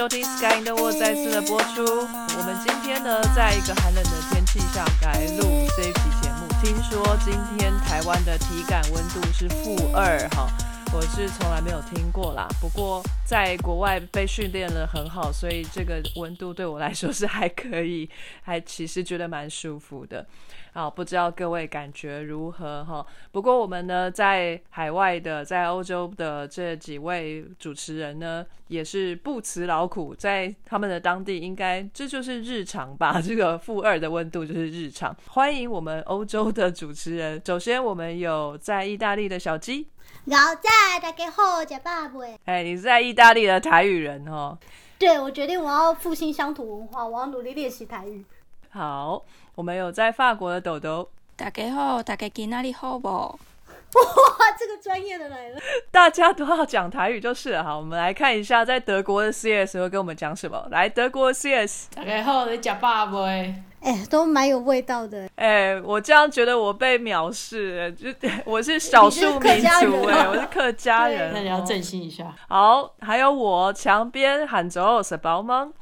收听 Sky 的我》再次的播出。我们今天呢，在一个寒冷的天气下来录这一期节目。听说今天台湾的体感温度是负二，哈。我是从来没有听过啦，不过在国外被训练了很好，所以这个温度对我来说是还可以，还其实觉得蛮舒服的。好，不知道各位感觉如何哈？不过我们呢，在海外的，在欧洲的这几位主持人呢，也是不辞劳苦，在他们的当地，应该这就是日常吧？这个负二的温度就是日常。欢迎我们欧洲的主持人。首先，我们有在意大利的小鸡。老在大家好，吃爸爸。哎，你是在意大利的台语人哦？对，我决定我要复兴乡土文化，我要努力练习台语。好。我们有在法国的豆豆，大家好，大家今哪里好不？哇，这个专业的来了，大家都要讲台语就是了。好，我们来看一下在德国的 CS 会跟我们讲什么。来，德国 CS，大家好，你吃饱未？哎，都蛮有味道的。哎，我这样觉得我被藐视，就 我是少数民族，哎，我是客家人，那你要振兴一下。好，还有我墙边喊着是包吗？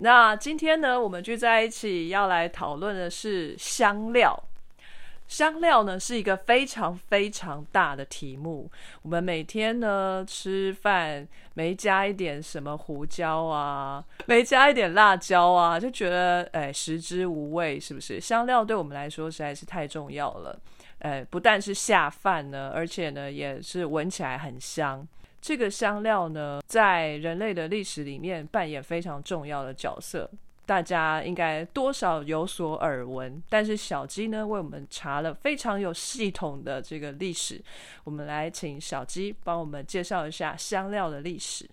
那今天呢，我们聚在一起要来讨论的是香料。香料呢是一个非常非常大的题目。我们每天呢吃饭没加一点什么胡椒啊，没加一点辣椒啊，就觉得哎食之无味，是不是？香料对我们来说实在是太重要了。哎，不但是下饭呢，而且呢也是闻起来很香。这个香料呢，在人类的历史里面扮演非常重要的角色，大家应该多少有所耳闻。但是小鸡呢，为我们查了非常有系统的这个历史，我们来请小鸡帮我们介绍一下香料的历史。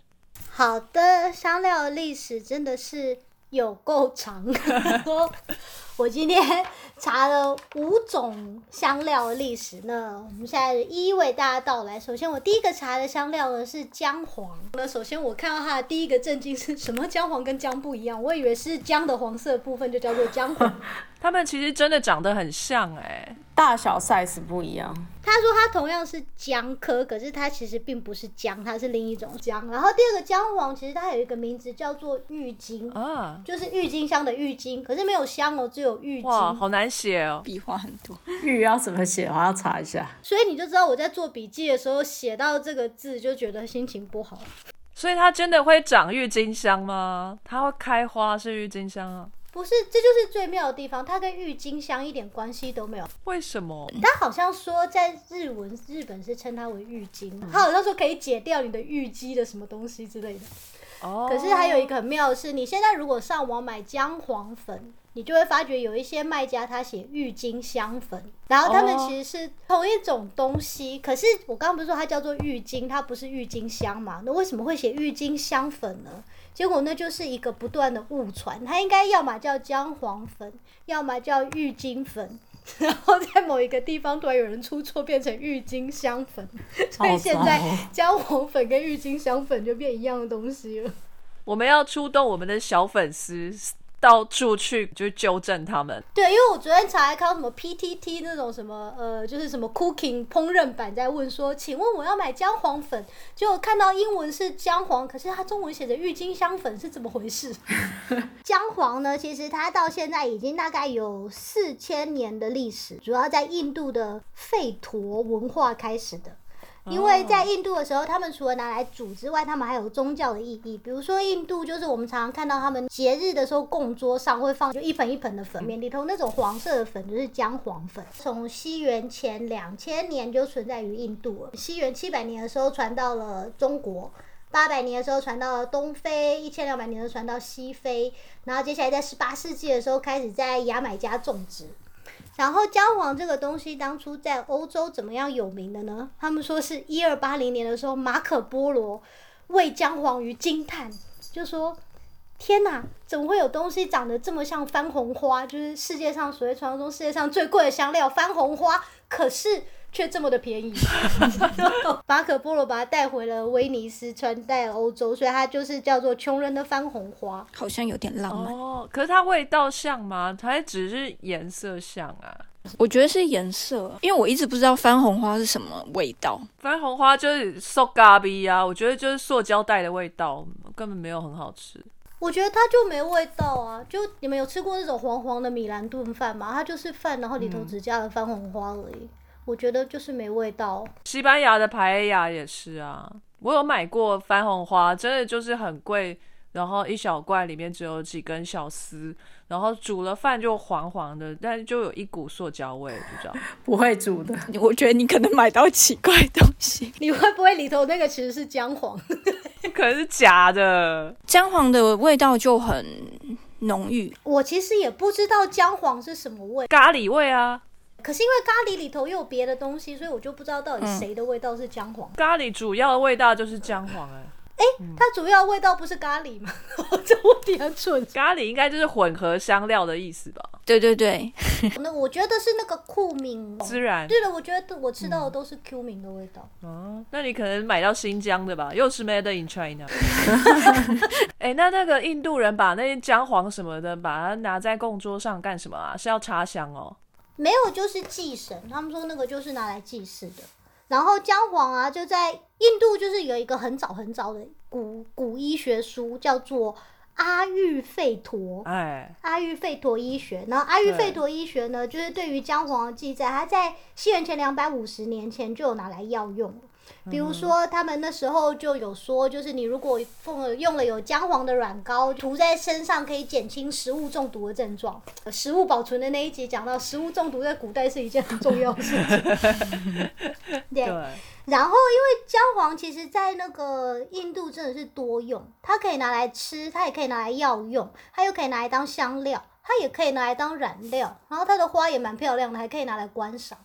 好的，香料的历史真的是。有够长，说，我今天查了五种香料的历史，那我们现在一一为大家道来。首先，我第一个查的香料呢是姜黄。那首先我看到它的第一个震惊是什么？姜黄跟姜不一样，我以为是姜的黄色部分就叫做姜黄。它们其实真的长得很像哎。大小 size 不一样。他说他同样是姜科，可是它其实并不是姜，它是另一种姜。然后第二个姜黄，其实它有一个名字叫做郁金啊，就是郁金香的郁金，可是没有香哦，只有郁金。哇，好难写哦，笔画很多。郁要怎么写？我要查一下。所以你就知道我在做笔记的时候写到这个字就觉得心情不好。所以它真的会长郁金香吗？它会开花是郁金香啊？不是，这就是最妙的地方，它跟郁金香一点关系都没有。为什么？它好像说在日文，日本是称它为郁金，它好像说可以解掉你的郁积的什么东西之类的。哦。可是还有一个很妙的是，你现在如果上网买姜黄粉，你就会发觉有一些卖家他写郁金香粉，然后他们其实是同一种东西。可是我刚刚不是说它叫做郁金，它不是郁金香嘛？那为什么会写郁金香粉呢？结果那就是一个不断的误传，它应该要么叫姜黄粉，要么叫郁金粉，然后在某一个地方突然有人出错，变成郁金香粉，所以现在姜黄粉跟郁金香粉就变一样的东西了。我们要出动我们的小粉丝。到处去就纠正他们。对，因为我昨天查看什么 PTT 那种什么呃，就是什么 Cooking 烹饪版在问说，请问我要买姜黄粉，就看到英文是姜黄，可是它中文写着郁金香粉，是怎么回事？姜黄呢，其实它到现在已经大概有四千年的历史，主要在印度的吠陀文化开始的。因为在印度的时候，他们除了拿来煮之外，他们还有宗教的意义。比如说，印度就是我们常常看到他们节日的时候，供桌上会放就一盆一盆的粉面，里头那种黄色的粉就是姜黄粉。从西元前两千年就存在于印度了。西元七百年的时候传到了中国，八百年的时候传到了东非，一千两百年的传到西非，然后接下来在十八世纪的时候开始在牙买加种植。然后姜黄这个东西当初在欧洲怎么样有名的呢？他们说是一二八零年的时候，马可波罗为姜黄于惊叹，就说：“天哪，怎么会有东西长得这么像番红花？就是世界上所谓传说中世界上最贵的香料番红花，可是。”却这么的便宜，马可波罗把它带回了威尼斯，传带欧洲，所以它就是叫做穷人的番红花，好像有点浪漫哦。可是它味道像吗？还只是颜色像啊？我觉得是颜色，因为我一直不知道番红花是什么味道。番红花就是塑嘎逼啊，我觉得就是塑胶袋的味道，根本没有很好吃。我觉得它就没味道啊！就你们有吃过那种黄黄的米兰炖饭吗？它就是饭，然后里头只加了番红花而已。我觉得就是没味道。西班牙的排牙也是啊，我有买过番红花，真的就是很贵，然后一小罐里面只有几根小丝，然后煮了饭就黄黄的，但是就有一股塑胶味，不知道。不会煮的，我觉得你可能买到奇怪的东西。你会不会里头那个其实是姜黄？可能是假的，姜黄的味道就很浓郁。我其实也不知道姜黄是什么味，咖喱味啊。可是因为咖喱里头又有别的东西，所以我就不知道到底谁的味道是姜黄。咖喱主要的味道就是姜黄哎、哎、它主要味道不是咖喱吗？这问题很蠢。咖喱应该就是混合香料的意思吧？对对对，那我觉得是那个库明。孜然。对了，我觉得我吃到的都是 Q 明的味道。哦，那你可能买到新疆的吧？又是 Made in China。哎、那那个印度人把那些姜黄什么的，把它拿在供桌上干什么啊？是要插香哦。没有，就是祭神。他们说那个就是拿来祭祀的。然后姜黄啊，就在印度就是有一个很早很早的古古医学书，叫做阿育吠陀。哎，阿育吠陀医学，然后阿育吠陀医学呢，就是对于姜黄的记载，它在西元前两百五十年前就有拿来药用了。比如说，他们那时候就有说，就是你如果用了用了有姜黄的软膏涂在身上，可以减轻食物中毒的症状。食物保存的那一集讲到，食物中毒在古代是一件很重要的事情。对，然后，因为姜黄其实，在那个印度真的是多用，它可以拿来吃，它也可以拿来药用，它又可以拿来当香料，它也可以拿来当染料，然后它的花也蛮漂亮的，还可以拿来观赏，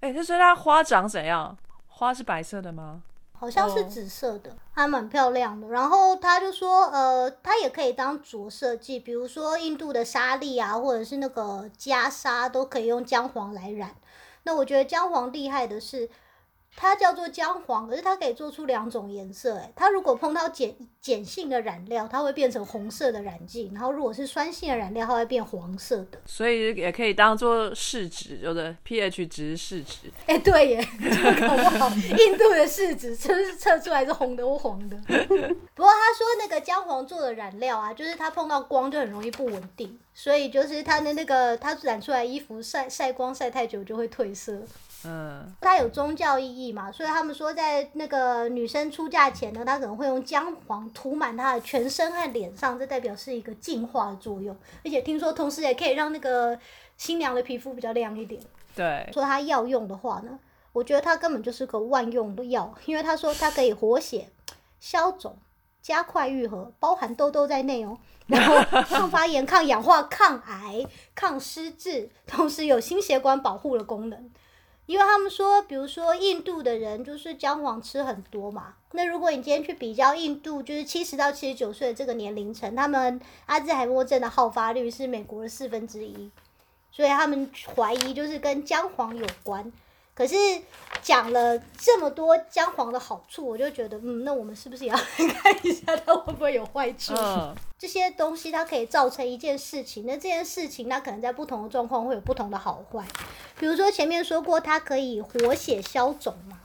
哎、那所以它花长怎样？花是白色的吗？好像是哦紫色的，还蛮漂亮的。然后他就说，呃，它也可以当着色剂，比如说印度的沙粒啊，或者是那个袈裟，都可以用姜黄来染。那我觉得姜黄厉害的是，它叫做姜黄，可是它可以做出两种颜色。哎，它如果碰到碱碱性的染料，它会变成红色的染剂；然后如果是酸性的染料，它会变黄色的。所以也可以当做试纸，有的 pH 值是试纸。哎、对耶，这搞不好印度的试纸就是测出来是红的或黄的。不过他说那个姜黄做的染料啊，就是它碰到光就很容易不稳定，所以就是它的那个它染出来衣服晒晒光晒太久就会褪色。嗯，它有宗教意义嘛，所以他们说在那个女生出嫁前呢，她可能会用姜黄涂满她的全身和脸上，这代表是一个净化的作用，而且听说同时也可以让那个新娘的皮肤比较亮一点。对，说它药用的话呢，我觉得它根本就是个万用的药，因为他说它可以活血、消肿、加快愈合，包含痘痘在内哦。然后抗发炎、抗氧化、抗癌、抗失智，同时有心血管保护的功能。因为他们说，比如说印度的人就是姜黄吃很多嘛，那如果你今天去比较印度，就是七十到七十九岁的这个年龄层，他们阿兹海默症的好发率是美国的四分之一。所以他们怀疑就是跟姜黄有关。可是讲了这么多姜黄的好处，我就觉得，嗯，那我们是不是也要来看一下它会不会有坏处？嗯，这些东西它可以造成一件事情，那这件事情它可能在不同的状况会有不同的好坏。比如说前面说过，它可以活血消肿嘛，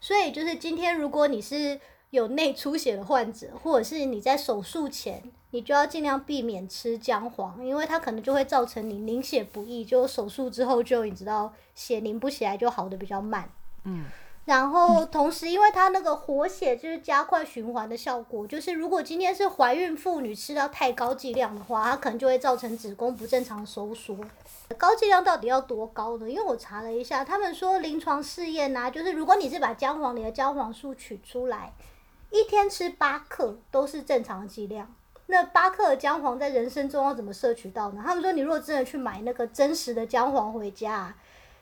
所以就是今天如果你是有内出血的患者，或者是你在手术前，你就要尽量避免吃姜黄，因为它可能就会造成你凝血不易，就手术之后就你知道血凝不起来，就好的比较慢。嗯，然后同时，因为它那个活血就是加快循环的效果，就是如果今天是怀孕妇女吃到太高剂量的话，它可能就会造成子宫不正常收缩。高剂量到底要多高呢？因为我查了一下，他们说临床试验呐、就是如果你是把姜黄里的姜黄素取出来，一天吃八克都是正常的剂量。那八克的姜黄在人生中要怎么摄取到呢？他们说，你如果真的去买那个真实的姜黄回家、啊，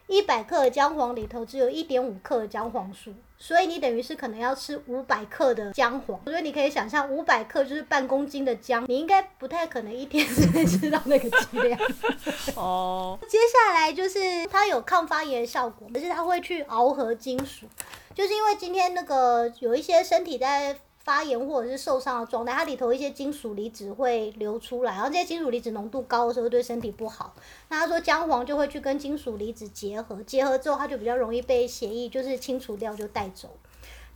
一百克的姜黄里头只有一点五克的姜黄素，所以你等于是可能要吃五百克的姜黄。所以你可以想象，五百克就是半公斤的姜，你应该不太可能一天 之内吃到那个剂量。哦，接下来就是它有抗发炎效果，可是它会去螯合金属，就是因为今天那个有一些身体在发炎或者是受伤的状态，它里头一些金属离子会流出来，然后这些金属离子浓度高的时候对身体不好。那他说姜黄就会去跟金属离子结合，结合之后它就比较容易被血液就是清除掉就带走。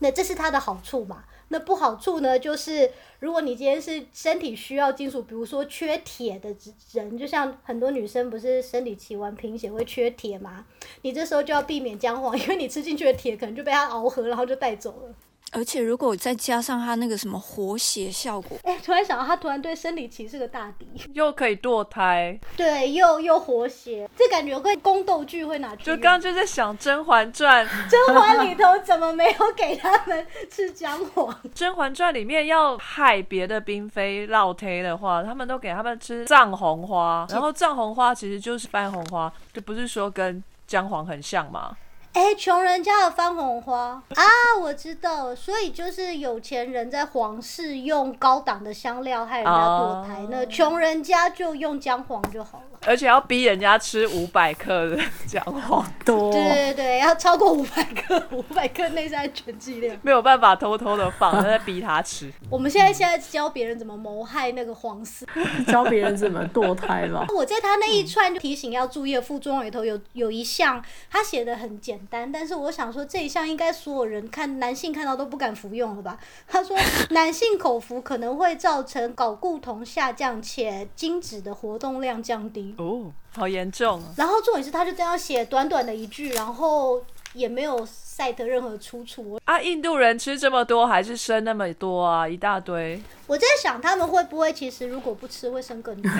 那这是它的好处嘛？那不好处呢，就是如果你今天是身体需要金属，比如说缺铁的人，就像很多女生不是生理期完贫血会缺铁嘛，你这时候就要避免姜黄，因为你吃进去的铁可能就被它熬合，然后就带走了。而且如果再加上它那个什么活血效果，哎、突然想到他突然对生理期是个大敌，又可以堕胎，对，又又活血，这感觉会宫斗剧会拿去用。就刚刚就在想《甄嬛传》，《甄嬛里头怎么没有给他们吃姜黄？甄嬛传》里面要害别的嫔妃落胎的话，他们都给他们吃藏红花，然后藏红花其实就是番红花，就不是说跟姜黄很像吗？哎、穷人家的番红花啊，我知道了，所以就是有钱人在皇室用高档的香料害人家堕胎，哦那穷人家就用姜黄就好了。而且要逼人家吃五百克的姜黄，多对对对，要超过五百克，五百克内是安全剂量。没有办法偷偷的放，在逼他吃。我们现在现在教别人怎么谋害那个皇室。教别人怎么堕胎吧。我在他那一串提醒要注意的副作用里头有有一项，他写的很简单，但是我想说这一项应该所有人看男性看到都不敢服用了吧？他说男性口服可能会造成睾固酮下降且精子的活动量降低。哦，好严重啊！然后重点是他就这样写短短的一句，然后也没有 cite 任何出处。啊，印度人吃这么多，还是生那么多啊，一大堆。我在想他们会不会其实如果不吃会生更多？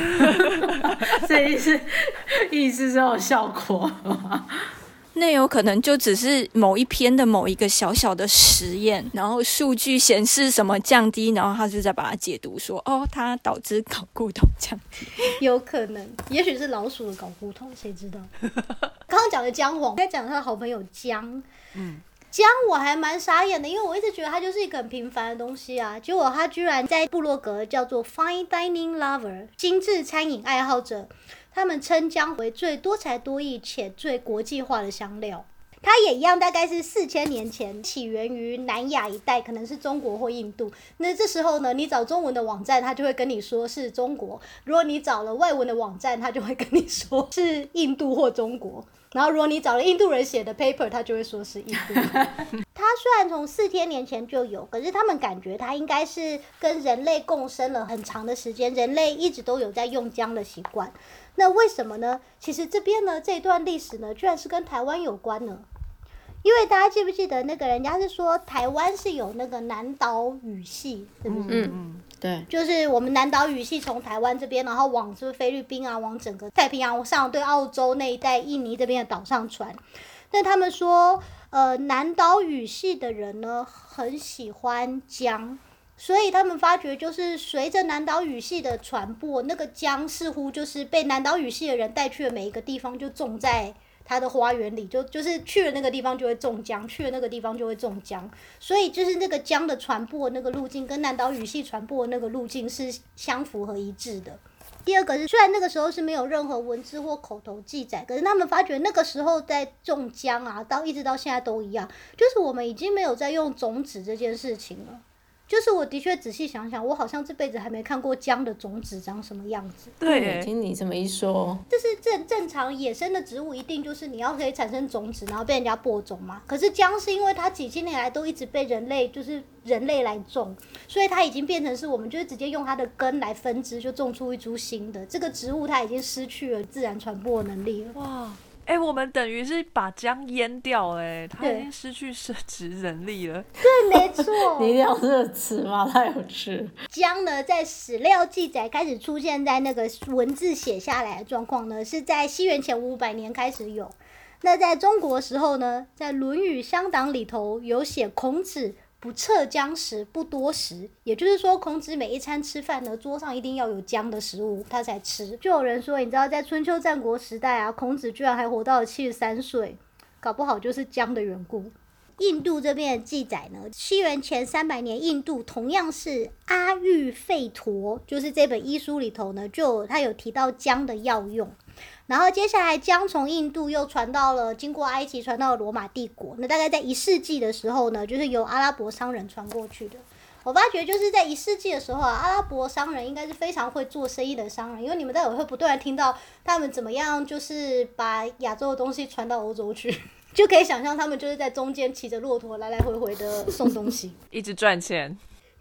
这意思意思是有效果吗？那有可能就只是某一篇的某一个小小的实验，然后数据显示什么降低，然后他就再把它解读说，哦，它导致睾固酮降低。有可能，也许是老鼠的睾固酮，谁知道？刚刚讲的姜黄，该讲他的好朋友姜。嗯，姜我还蛮傻眼的，因为我一直觉得它就是一个很平凡的东西啊，结果它居然在部落格叫做 Fine Dining Lover 精致餐饮爱好者，他们称姜为最多才多艺且最国际化的香料。它也一样，大概是四千年前起源于南亚一带，可能是中国或印度。那这时候呢，你找中文的网站，它就会跟你说是中国；如果你找了外文的网站，它就会跟你说是印度或中国。然后，如果你找了印度人写的 paper，他就会说是印度。它虽然从四千年前就有，可是他们感觉它应该是跟人类共生了很长的时间，人类一直都有在用姜的习惯。那为什么呢？其实这边呢，这一段历史呢，居然是跟台湾有关呢。因为大家记不记得那个人家是说台湾是有那个南岛语系，是不是？嗯嗯，对，就是我们南岛语系从台湾这边，然后往就是菲律宾啊，往整个太平洋上对澳洲那一带、印尼这边的岛上传。但他们说，呃，南岛语系的人呢，很喜欢姜，所以他们发觉就是随着南岛语系的传播，那个姜似乎就是被南岛语系的人带去了每一个地方，就种在。他的花园里就就是去了那个地方就会种姜，去了那个地方就会种姜，所以就是那个姜的传播那个路径跟南岛语系传播的那个路径是相符合一致的。第二个是，虽然那个时候是没有任何文字或口头记载，可是他们发觉那个时候在种姜啊，到一直到现在都一样，就是我们已经没有在用种子这件事情了。就是我的确仔细想想，我好像这辈子还没看过姜的种子长什么样子。对，听你这么一说，就是正正常野生的植物，一定就是你要可以产生种子，然后被人家播种嘛。可是姜是因为它几千年来都一直被人类，就是人类来种，所以它已经变成是我们就是直接用它的根来分支，就种出一株新的。这个植物它已经失去了自然传播的能力了。哇，哎、我们等于是把姜腌掉了，哎，它已对经失去生殖能力了。对，没错。你一定要这个词吗？太有吃。姜呢，在史料记载开始出现在那个文字写下来的状况呢，是在西元前五百年开始有。那在中国的时候呢，在《论语乡党》里头有写孔子不测姜食，不多食，也就是说，孔子每一餐吃饭呢，桌上一定要有姜的食物，他才吃。就有人说，你知道，在春秋战国时代啊，孔子居然还活到了七十三岁，搞不好就是姜的缘故。印度这边的记载呢，西元前三百年，印度同样是阿育吠陀，就是这本医书里头呢，就有有提到姜的药用。然后接下来姜从印度又传到了，经过埃及传到罗马帝国。那大概在一世纪的时候呢，就是由阿拉伯商人传过去的。我发觉就是在一世纪的时候啊，阿拉伯商人应该是非常会做生意的商人，因为你们待会会不断听到他们怎么样，就是把亚洲的东西传到欧洲去，就可以想象他们就是在中间骑着骆驼来来回回的送东西。一直赚钱。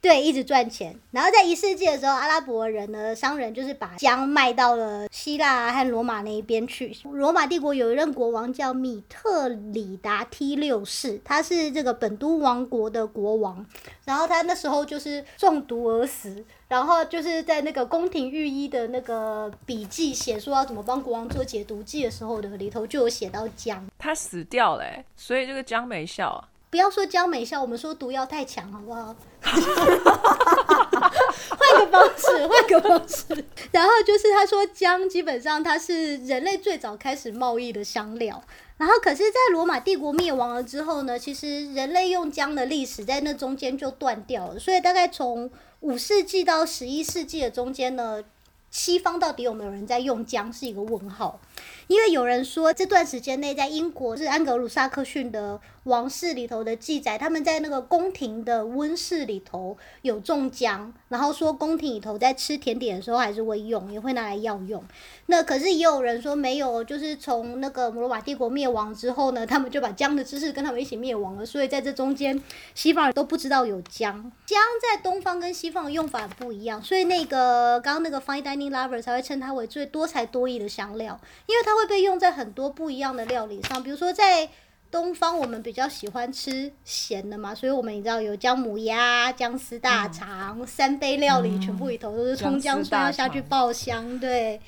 对，一直赚钱。然后在一世纪的时候，阿拉伯人呢，商人就是把姜卖到了希腊和罗马那一边去。罗马帝国有一任国王叫米特里达 T 六世，他是这个本都王国的国王。然后他那时候就是中毒而死，然后就是在那个宫廷御医的那个笔记写说要怎么帮国王做解毒剂的时候的里头就有写到姜。他死掉了欸，所以这个姜没效啊。不要说姜没效，我们说毒药太强，好不好？换个方式，换个方式。然后就是他说姜基本上它是人类最早开始贸易的香料。然后可是，在罗马帝国灭亡了之后呢，其实人类用姜的历史在那中间就断掉了。所以大概从五世纪到十一世纪的中间呢，西方到底有没有人在用姜是一个问号。因为有人说这段时间内，在英国是安格鲁萨克逊的王室里头的记载，他们在那个宫廷的温室里头有种姜，然后说宫廷里头在吃甜点的时候还是会用，也会拿来药用。那可是也有人说没有，就是从那个摩罗马帝国灭亡之后呢，他们就把姜的知识跟他们一起灭亡了，所以在这中间，西方人都不知道有姜。姜在东方跟西方的用法不一样，所以那个刚刚那个 Fine Dining Lover 才会称它为最多才多艺的香料，因为它会被用在很多不一样的料理上，比如说在东方我们比较喜欢吃咸的嘛，所以我们你知道有姜母鸭、姜丝大肠、三杯料理，全部里头都是葱姜蒜要下去爆香，对，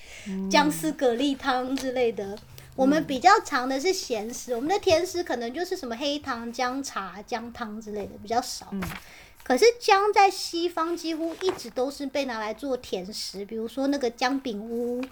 姜丝蛤蜊汤之类的。我们比较常的是咸食，我们的甜食可能就是什么黑糖姜茶、姜汤之类的比较少。可是姜在西方几乎一直都是被拿来做甜食，比如说那个姜饼屋。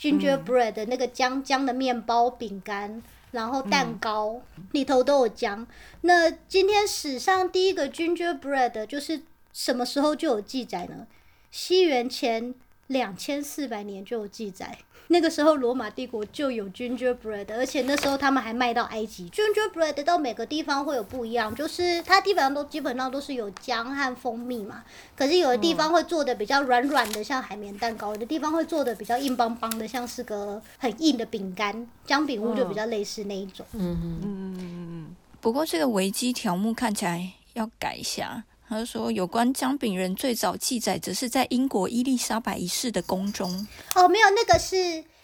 Gingerbread 的那个姜姜的面包、饼干，然后蛋糕里头都有姜。那今天史上第一个 gingerbread 就是什么时候就有记载呢？西元前两千四百年就有记载。那个时候罗马帝国就有 gingerbread，而且那时候他们还卖到埃及。gingerbread 到每个地方会有不一样，就是它基本上都基本上都是有姜和蜂蜜嘛。可是有的地方会做的比较软软的，像海绵蛋糕；有的地方会做的比较硬邦邦的，像是个很硬的饼干。姜饼屋就比较类似那一种。嗯嗯嗯嗯嗯。不过这个维基条目看起来要改一下。他说，有关姜饼人最早记载，则是在英国伊丽莎白一世的宫中。哦，没有，那个是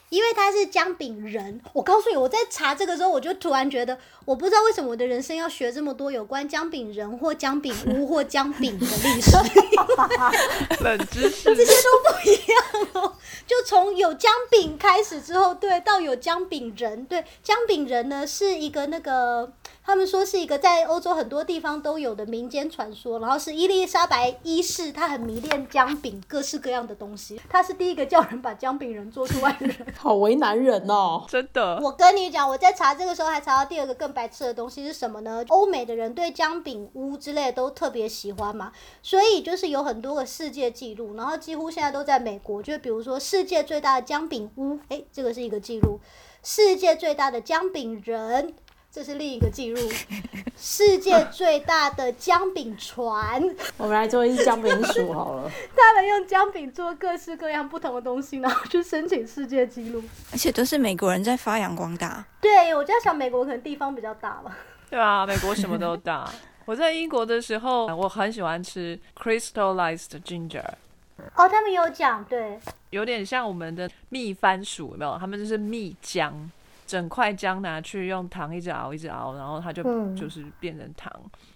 因为他是姜饼人。我告诉你，我在查这个时候，我就突然觉得，我不知道为什么我的人生要学这么多有关姜饼人或姜饼屋或姜饼的历史。冷知识，这些都不一样哦。就从有姜饼开始之后，对，到有姜饼人，对，姜饼人呢是一个那个。他们说是一个在欧洲很多地方都有的民间传说，然后是伊丽莎白一世，她很迷恋姜饼，各式各样的东西。她是第一个叫人把姜饼人做出来的人，好为难人哦，真的。我跟你讲，我在查这个时候还查到第二个更白痴的东西是什么呢？欧美的人对姜饼屋之类都特别喜欢嘛，所以就是有很多个世界纪录，然后几乎现在都在美国。就比如说世界最大的姜饼屋，哎，这个是一个记录；世界最大的姜饼人。这是另一个记录，世界最大的姜饼船。我们来做一姜饼鼠好了。他们用姜饼做各式各样不同的东西，然后去申请世界纪录。而且都是美国人在发扬光大。对，我在想美国可能地方比较大吧。对啊，美国什么都大。我在英国的时候，我很喜欢吃 crystallized ginger。哦，他们有讲，对，有点像我们的蜜番薯，有没有？他们就是蜜姜。整块姜拿去用糖一直熬一直熬，然后它就就是变成糖，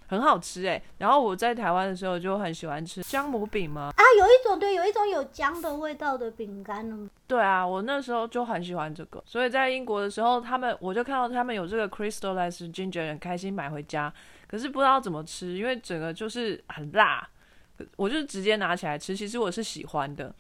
很好吃哎。然后我在台湾的时候就很喜欢吃姜母饼嘛。啊，有一种对，有一种有姜的味道的饼干呢。对啊，我那时候就很喜欢这个。所以在英国的时候，他们我就看到他们有这个 crystallized ginger，很开心买回家。可是不知道怎么吃，因为整个就是很辣，我就直接拿起来吃。其实我是喜欢的，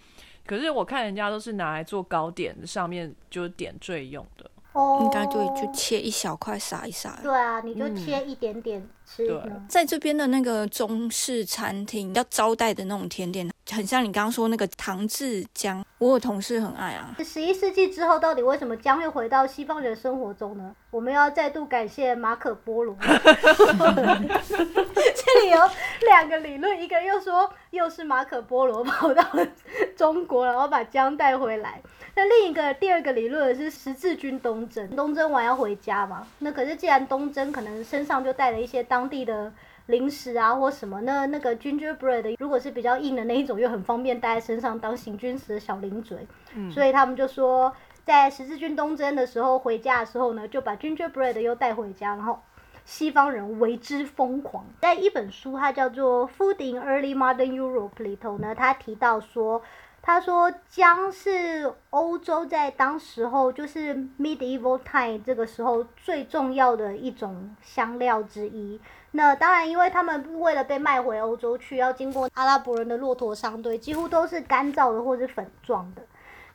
可是我看人家都是拿来做糕点，上面就点缀用的。哦，应该对，就切一小块撒一撒。对啊，你就嗯切一点点吃对。在这边的那个中式餐厅要招待的那种甜点，很像你刚刚说那个糖制姜，我有同事很爱啊。十一世纪之后，到底为什么姜又回到西方人生活中呢？我们要再度感谢马可波罗。这里有两个理论，一个又说又是马可波罗跑到中国，然后把姜带回来。那另一个第二个理论是十字军东征，东征完要回家嘛。那可是既然东征，可能身上就带了一些当地的零食啊或什么，那那个 gingerbread 如果是比较硬的那一种，又很方便带在身上当行军时的小零嘴。所以他们就说，在十字军东征的时候回家的时候呢，就把 gingerbread 又带回家，然后西方人为之疯狂。在一本书，它叫做《Food in Early Modern Europe》里头呢，他提到说。他说姜是欧洲在当时候就是 medieval time 这个时候最重要的一种香料之一。那当然，因为他们为了被卖回欧洲去，要经过阿拉伯人的骆驼商队，几乎都是干燥的或是粉状的。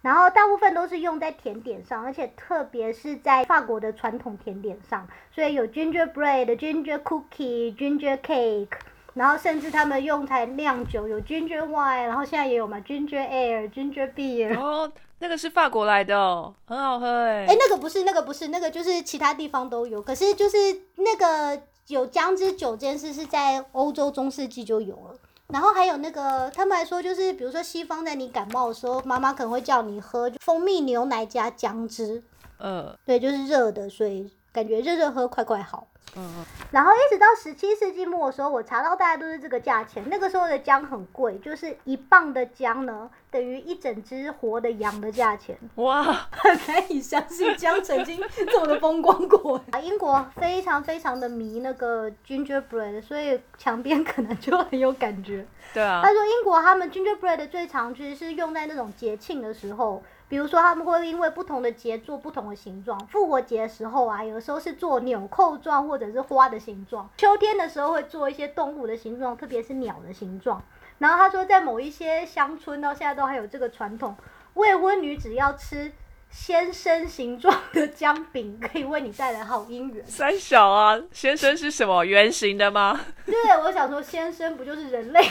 然后大部分都是用在甜点上，而且特别是在法国的传统甜点上，所以有 gingerbread、ginger cookie、ginger cake，然后甚至他们用才酿酒，有 ginger wine，然后现在也有嘛 ginger ale、ginger beer。哦，那个是法国来的哦，很好喝哎。哎，那个不是，那个不是，那个就是其他地方都有，可是就是那个有姜汁酒这件事是在欧洲中世纪就有了。然后还有那个，他们还说，就是比如说西方在你感冒的时候，妈妈可能会叫你喝蜂蜜牛奶加姜汁，嗯对，就是热的，所以感觉热热喝快快好。嗯，然后一直到十七世纪末的时候，我查到大家都是这个价钱。那个时候的姜很贵，就是一磅的姜呢，等于一整只活的羊的价钱。哇，很难以相信姜曾经这么的风光过。啊 英国非常非常的迷那个 gingerbread，所以墙边可能就很有感觉。对啊他，说英国他们 gingerbread 最常其实是用在那种节庆的时候，比如说他们会因为不同的节做不同的形状。复活节的时候啊，有的时候是做纽扣状或者是花的形状；秋天的时候会做一些动物的形状，特别是鸟的形状。然后他说，在某一些乡村到现在都还有这个传统，未婚女子要吃先生形状的姜饼，可以为你带来好姻缘。三小啊，先生是什么圆形的吗？对，我想说，先生不就是人类？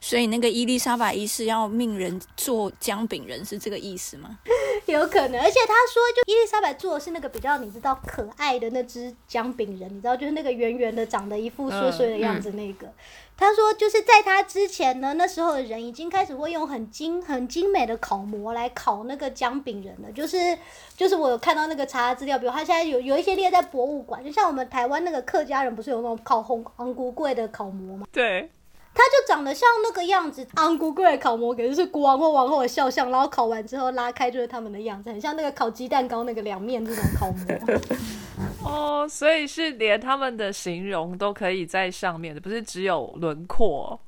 所以那个伊丽莎白一世要命人做姜饼人是这个意思吗？有可能，而且他说，就伊丽莎白做的是那个比较你知道可爱的那只姜饼人，你知道就是那个圆圆的，长得一副衰衰的样子那个。他说，就是在他之前呢，那时候的人已经开始会用很精很精美的烤模来烤那个姜饼人了。就是就是我有看到那个查资料，比如他现在有有一些列在博物馆，就像我们台湾那个客家人不是有那种烤红昂古贵的烤模吗？对，他就长得像那个样子，昂古贵的烤模，可能是国王或王后的肖像，然后烤完之后拉开就是他们的样子，很像那个烤鸡蛋糕那个两面那种烤模。哦，所以是连他们的形容都可以在上面的，不是只有轮廓。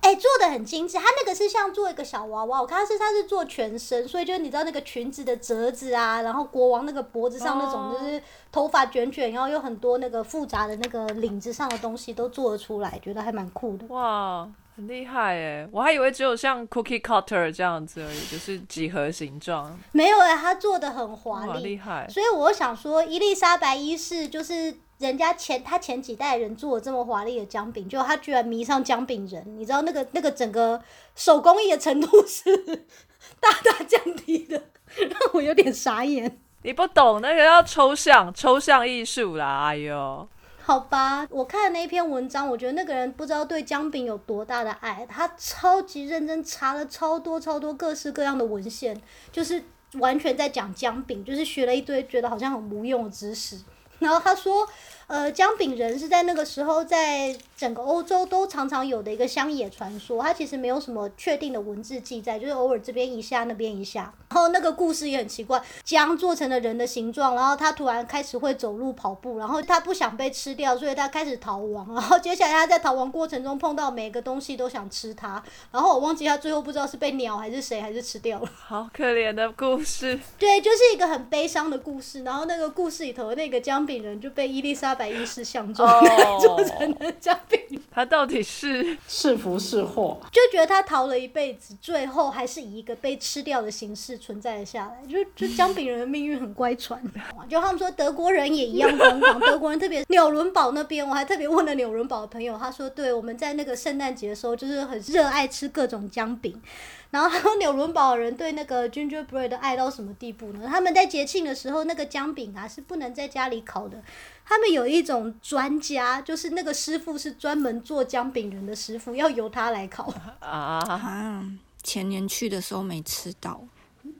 哎、做的很精致，它那个是像做一个小娃娃，我看它是它是做全身，所以就是你知道那个裙子的褶子啊，然后国王那个脖子上那种哦就是头发卷卷，然后有很多那个复杂的那个领子上的东西都做得出来，觉得还蛮酷的。哇，很厉害哎！我还以为只有像 cookie cutter 这样子而已，就是几何形状。没有哎、它做的很华哇，丽，厉害！所以我想说，伊丽莎白一世就是人家前他前几代人做了这么华丽的姜饼，就他居然迷上姜饼人，你知道那个那个整个手工艺的程度是大大降低的，让我有点傻眼。你不懂那个要抽象，抽象艺术啦！哎呦，好吧，我看的那一篇文章，我觉得那个人不知道对姜饼有多大的爱，他超级认真查了超多超多各式各样的文献，就是完全在讲姜饼，就是学了一堆觉得好像很无用的知识。然后他说，呃，姜饼人是在那个时候在整个欧洲都常常有的一个乡野传说，它其实没有什么确定的文字记载，就是偶尔这边一下那边一下。然后那个故事也很奇怪，姜做成了人的形状，然后他突然开始会走路跑步，然后他不想被吃掉，所以他开始逃亡。然后接下来他在逃亡过程中碰到每个东西都想吃它，然后我忘记他最后不知道是被鸟还是谁还是吃掉了。好可怜的故事。对，就是一个很悲伤的故事。然后那个故事里头的那个姜饼人就被伊丽莎白百意式象种哦做成的姜饼，他到底是 是福是祸，就觉得他逃了一辈子，最后还是以一个被吃掉的形式存在了下来。就就姜饼人的命运很乖舛，就他们说德国人也一样疯狂，德国人特别纽伦堡那边，我还特别问了纽伦堡的朋友，他说对我们在那个圣诞节的时候就是很热爱吃各种姜饼。然后他说纽伦堡人对那个 gingerbread 的爱到什么地步呢？他们在节庆的时候，那个姜饼啊是不能在家里烤的。他们有一种专家，就是那个师傅是专门做姜饼人的师傅，要由他来烤。啊？啊，前年去的时候没吃到，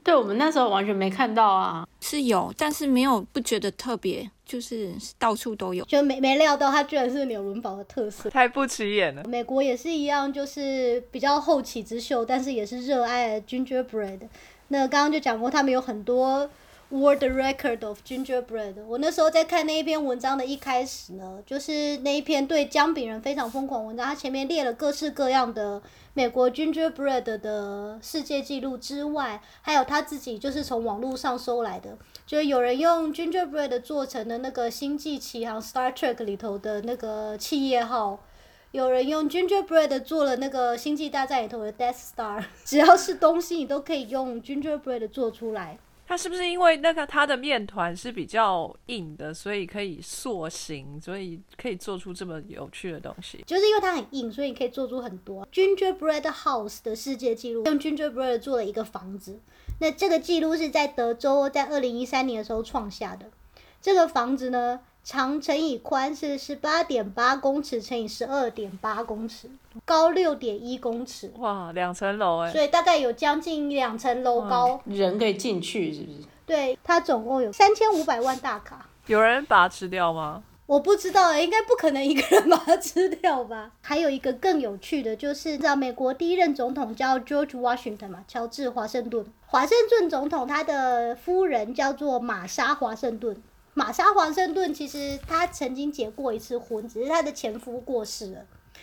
对我们那时候完全没看到啊。是有，但是没有不觉得特别，就是到处都有。就没没料到它居然是纽伦堡的特色。太不起眼了。美国也是一样，就是比较后起之秀，但是也是热爱 gingerbread。那刚刚就讲过，他们有很多 world record of gingerbread。我那时候在看那一篇文章的一开始呢，就是那一篇对姜饼人非常疯狂文章，它前面列了各式各样的美国 gingerbread 的世界纪录之外，还有他自己就是从网络上搜来的，就是有人用 gingerbread 做成的那个《星际奇航》Star Trek 里头的那个企业号。有人用 gingerbread 做了那个《星际大战》里头的 Death Star，只要是东西你都可以用 gingerbread 做出来。它是不是因为那个它的面团是比较硬的，所以可以塑形，所以可以做出这么有趣的东西？就是因为它很硬，所以你可以做出很多 gingerbread house 的世界纪录，用 gingerbread 做了一个房子。那这个记录是在德州在二零一三年的时候创下的。这个房子呢，长乘以宽是十八点八公尺乘以十二点八公尺，高六点一公尺，哇，两层楼哎，所以大概有将近两层楼高。人可以进去是不是？对，它总共有三千五百万大卡。有人把它吃掉吗？我不知道欸，应该不可能一个人把它吃掉吧？还有一个更有趣的，就是知道美国第一任总统叫 George Washington 嘛，乔治华盛顿。华盛顿总统他的夫人叫做玛莎华盛顿。玛莎华盛顿其实她曾经结过一次婚，只是她的前夫过世了。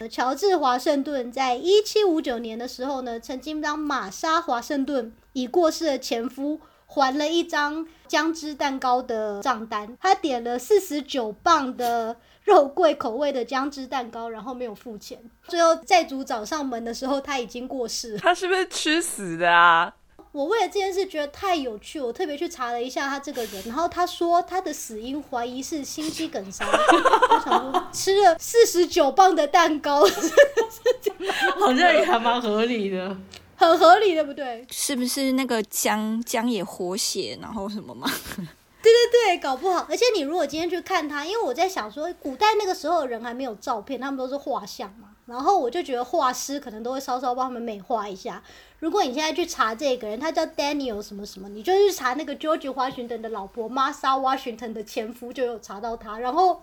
乔治华盛顿在一七五九年的时候呢，曾经让玛莎华盛顿已过世的前夫还了一张姜汁蛋糕的账单，他点了四十九磅的肉桂口味的姜汁蛋糕，然后没有付钱。最后债主找上门的时候，他已经过世了。他是不是吃死的啊？我为了这件事觉得太有趣，我特别去查了一下他这个人，然后他说他的死因怀疑是心肌梗塞。我想说吃了四十九磅的蛋糕，好像也还蛮合理的。很合理，对不对？是不是那个姜姜也活血，然后什么吗？对，搞不好。而且你如果今天去看他，因为我在想说，古代那个时候的人还没有照片，他们都是画像嘛。然后我就觉得画师可能都会稍稍帮他们美化一下。如果你现在去查这个人，他叫 Daniel 什么什么，你就去查那个 George Washington 的老婆 Martha Washington 的前夫，就有查到他。然后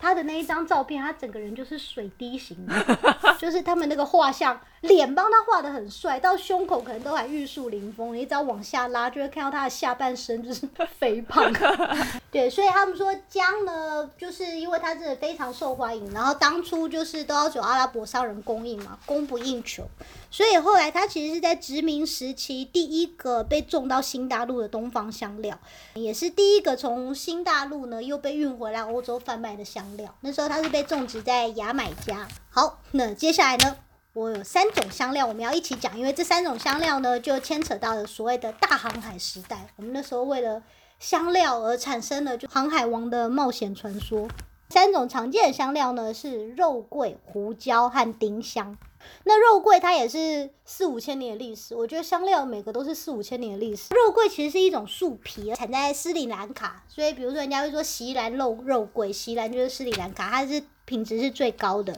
他的那一张照片，他整个人就是水滴型的，就是他们那个画像，脸帮他画的很帅，到胸口可能都还玉树临风，你只要往下拉，就会看到他的下半身就是肥胖。对，所以他们说姜呢，就是因为它真的非常受欢迎，然后当初就是都要求阿拉伯商人供应嘛，供不应求，所以后来它其实是在殖民时期第一个被种到新大陆的东方香料，也是第一个从新大陆呢又被运回来欧洲贩卖的香料。那时候它是被种植在牙买加。好，那接下来呢？我有三种香料，我们要一起讲，因为这三种香料呢，就牵扯到了所谓的大航海时代。我们那时候为了香料而产生了就航海王的冒险传说。三种常见的香料呢是肉桂、胡椒和丁香。那肉桂它也是四五千年的历史，我觉得香料每个都是四五千年的历史。肉桂其实是一种树皮，产在斯里兰卡，所以比如说人家会说锡兰肉肉桂，锡兰就是斯里兰卡，它是品质是最高的。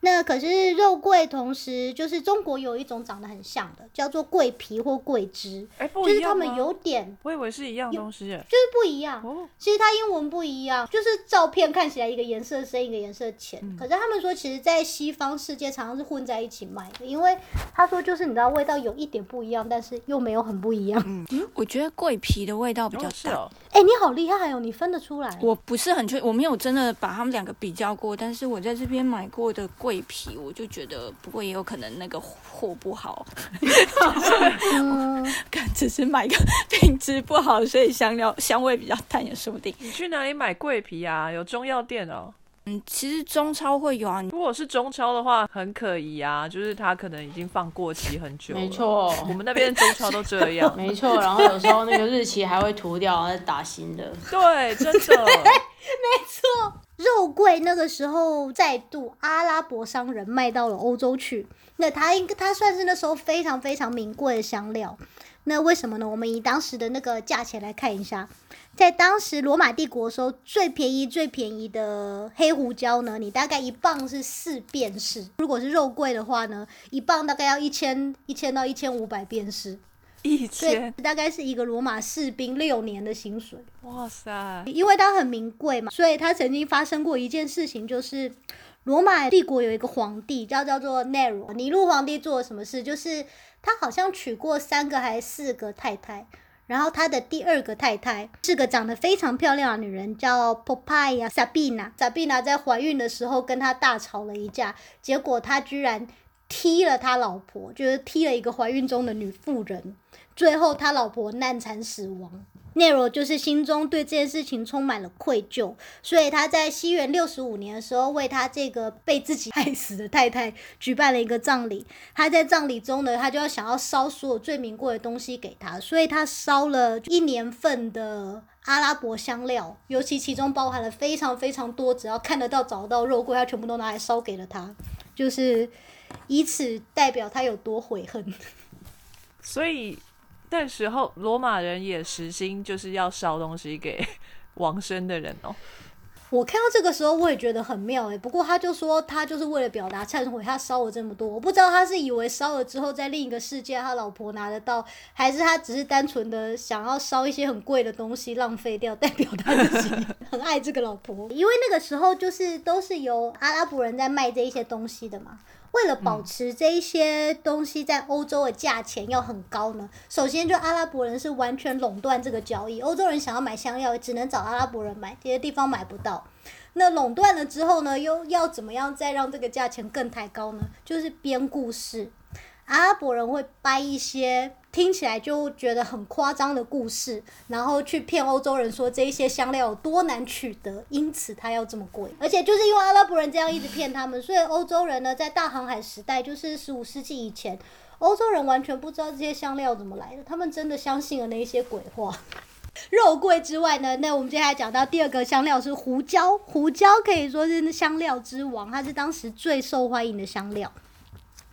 那可是肉桂，同时就是中国有一种长得很像的，叫做桂皮或桂枝，哎，就是它们有点我以为是一样东西。就是不一样。哦，其实它英文不一样，就是照片看起来一个颜色深，一个颜色浅。可是他们说，其实，在西方世界常常是混在一起卖的，因为他说就是你知道味道有一点不一样，但是又没有很不一样。嗯我觉得桂皮的味道比较大。哦哦，哎、你好厉害哦，你分得出来。我不是很确，我没有真的把他们两个比较过，但是我在这边买过的桂皮，我就觉得，不过也有可能那个货不好，只是买个 品质不好，所以香料香味比较淡也说不定。你去哪里买桂皮啊？有中药店哦。嗯，其实中超会有啊，如果是中超的话，很可疑啊，就是它可能已经放过期很久了。没，错，我们那边中超都这样。没错。然后有时候那个日期还会涂掉，然后再打新的。对，真的。没错肉桂那个时候再度阿拉伯商人卖到了欧洲去，那它应它算是那时候非常非常名贵的香料。那为什么呢？我们以当时的那个价钱来看一下，在当时罗马帝国的时候，最便宜最便宜的黑胡椒呢，你大概一磅是四便士。如果是肉桂的话呢，一磅大概要一千一千到一千五百便士，一千，大概是一个罗马士兵六年的薪水。哇塞！因为它很名贵嘛，所以它曾经发生过一件事情，就是罗马帝国有一个皇帝叫叫做 Nero，尼禄皇帝做了什么事？就是他好像娶过三个还是四个太太，然后他的第二个太太是个长得非常漂亮的女人，叫 p o p a y a Sabina。Sabina 在怀孕的时候跟他大吵了一架，结果他居然踢了他老婆，就是踢了一个怀孕中的女妇人，最后他老婆难产死亡。Nero 就是心中对这件事情充满了愧疚，所以他在西元六十五年的时候，为他这个被自己害死的太太举办了一个葬礼。他在葬礼中呢，他就要想要烧所有最名贵的东西给他，所以他烧了一年份的阿拉伯香料，尤其其中包含了非常非常多，只要看得到找得到肉桂，他全部都拿来烧给了他，就是以此代表他有多悔恨。所以那时候罗马人也实心就是要烧东西给 往生的人哦。我看到这个时候，我也觉得很妙诶。不过他就说，他就是为了表达忏悔，他烧了这么多。我不知道他是以为烧了之后，在另一个世界他老婆拿得到，还是他只是单纯的想要烧一些很贵的东西浪费掉，代表他自己 很爱这个老婆。因为那个时候就是都是由阿拉伯人在卖这一些东西的嘛。为了保持这一些东西在欧洲的价钱要很高呢，首先就阿拉伯人是完全垄断这个交易，欧洲人想要买香料只能找阿拉伯人买，别的地方买不到。那垄断了之后呢，又要怎么样再让这个价钱更抬高呢？就是编故事，阿拉伯人会掰一些听起来就觉得很夸张的故事，然后去骗欧洲人说这一些香料有多难取得，因此它要这么贵。而且就是因为阿拉伯人这样一直骗他们，所以欧洲人呢，在大航海时代，就是十五世纪以前，欧洲人完全不知道这些香料怎么来的，他们真的相信了那一些鬼话。肉桂之外呢，那我们接下来讲到第二个香料是胡椒。胡椒可以说是香料之王，它是当时最受欢迎的香料。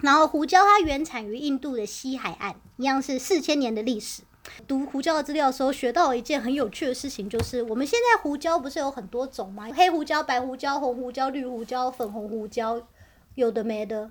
然后胡椒它原产于印度的西海岸，一样是四千年的历史。读胡椒的资料的时候，学到了一件很有趣的事情，就是我们现在胡椒不是有很多种吗？黑胡椒、白胡椒、红胡椒、绿胡椒、粉红胡椒，有的没的。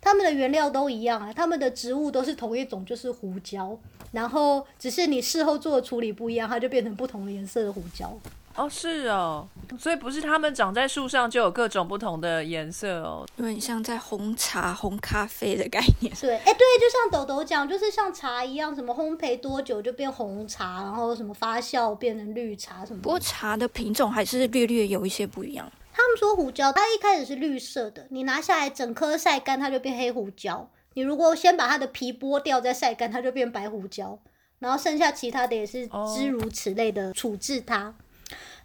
它们的原料都一样啊，它们的植物都是同一种，就是胡椒。然后只是你事后做的处理不一样，它就变成不同的颜色的胡椒。哦，是哦，所以不是它们长在树上就有各种不同的颜色哦。有点像在红茶、红咖啡的概念。对，哎，对，就像豆豆讲，就是像茶一样，什么烘焙多久就变红茶，然后什么发酵变成绿茶什么。不过茶的品种还是略略有一些不一样。他们说胡椒，它一开始是绿色的，你拿下来整颗晒干，它就变黑胡椒。你如果先把它的皮剥掉再晒干，它就变白胡椒。然后剩下其他的也是诸如此类的处置它。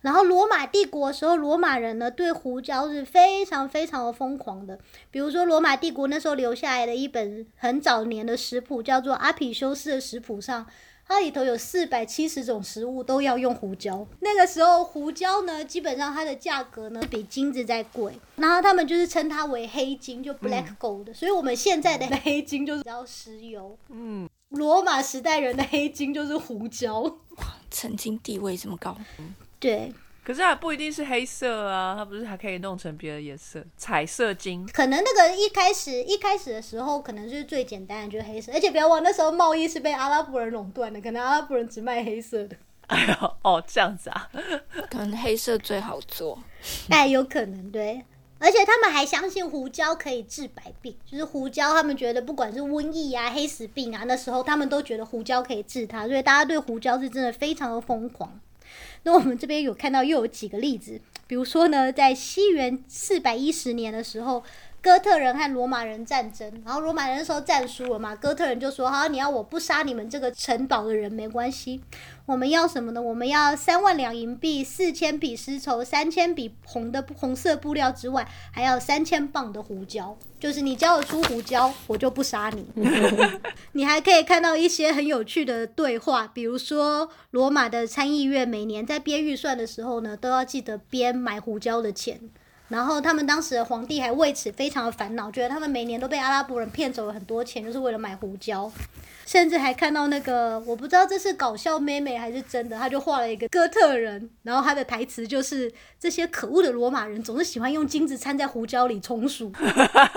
然后罗马帝国的时候，罗马人呢对胡椒是非常非常的疯狂的。比如说，罗马帝国那时候留下来的一本很早年的食谱，叫做阿比修斯的食谱上，它里头有四百七十种食物都要用胡椒。那个时候胡椒呢，基本上它的价格呢比金子再贵，然后他们就是称它为黑金，就 black gold、所以我们现在的黑金就是叫石油。嗯，罗马时代人的黑金就是胡椒。曾经地位这么高，对，可是它不一定是黑色啊，它不是还可以弄成别的颜色，彩色金。可能那个一开始一开始的时候，可能就是最简单的，就是黑色。而且不要忘，那时候贸易是被阿拉伯人垄断的，可能阿拉伯人只卖黑色的。哎呦，哦，这样子啊，可能黑色最好做。哎，有可能对。而且他们还相信胡椒可以治百病，就是胡椒，他们觉得不管是瘟疫啊、黑死病啊，那时候他们都觉得胡椒可以治它，所以大家对胡椒是真的非常的疯狂。那我们这边有看到又有几个例子，比如说呢，在西元四百一十年的时候，哥特人和罗马人战争，然后罗马人那时候战输了嘛，哥特人就说：“好，你要我不杀你们这个城堡的人没关系，我们要什么呢？我们要三万两银币、四千匹丝绸、三千匹红的红色布料之外，还要三千磅的胡椒。就是你交得出胡椒，我就不杀你。你还可以看到一些很有趣的对话，比如说罗马的参议院每年在编预算的时候呢，都要记得编买胡椒的钱。然后他们当时的皇帝还为此非常的烦恼，觉得他们每年都被阿拉伯人骗走了很多钱，就是为了买胡椒。甚至还看到那个，我不知道这是搞笑妹妹还是真的，他就画了一个哥特人，然后他的台词就是：“这些可恶的罗马人总是喜欢用金子掺在胡椒里充数，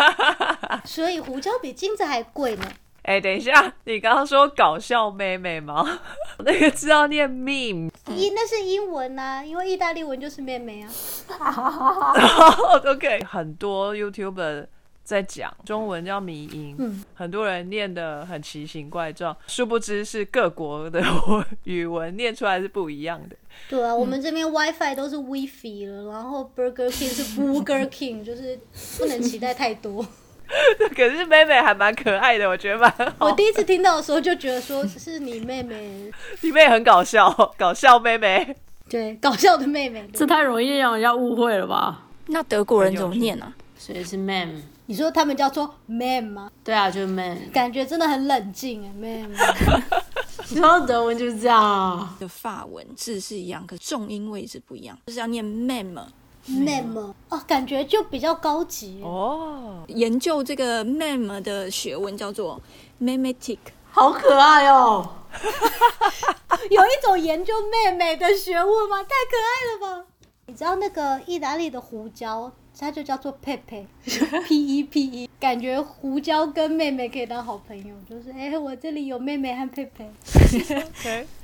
所以胡椒比金子还贵呢。哎、等一下，你刚刚说搞笑妹妹吗？那个字要念 meme，英那是英文呐、因为意大利文就是妹妹啊。OK，很多 YouTuber 在讲中文叫迷音，嗯很多人念的很奇形怪状，殊不知是各国的 语文念出来是不一样的。对啊，我们这边 WiFi 都是 WiFi 了，然后 Burger King 是 Burger King，就是不能期待太多。可是妹妹还蛮可爱的，我觉得蛮好。我第一次听到的时候就觉得说是你妹妹，你妹很搞笑，搞笑妹妹。对，搞笑的妹妹。这太容易让人家误会了吧？那德国人怎么念啊？所以是 man，你说他们叫做 man 吗？对啊，就是 man。感觉真的很冷静哎，man。你说德文就是这样，的法文字是一样，可重音位置不一样，就是要念 mem。哦，感觉就比较高级。哦，研究这个 mem 的学问叫做 memetic。好可爱哦。有一种研究妹妹的学问吗？太可爱了吧！你知道那个意大利的胡椒，它就叫做 pepe，p e p e，感觉胡椒跟妹妹可以当好朋友，就是哎、我这里有妹妹和 pepe。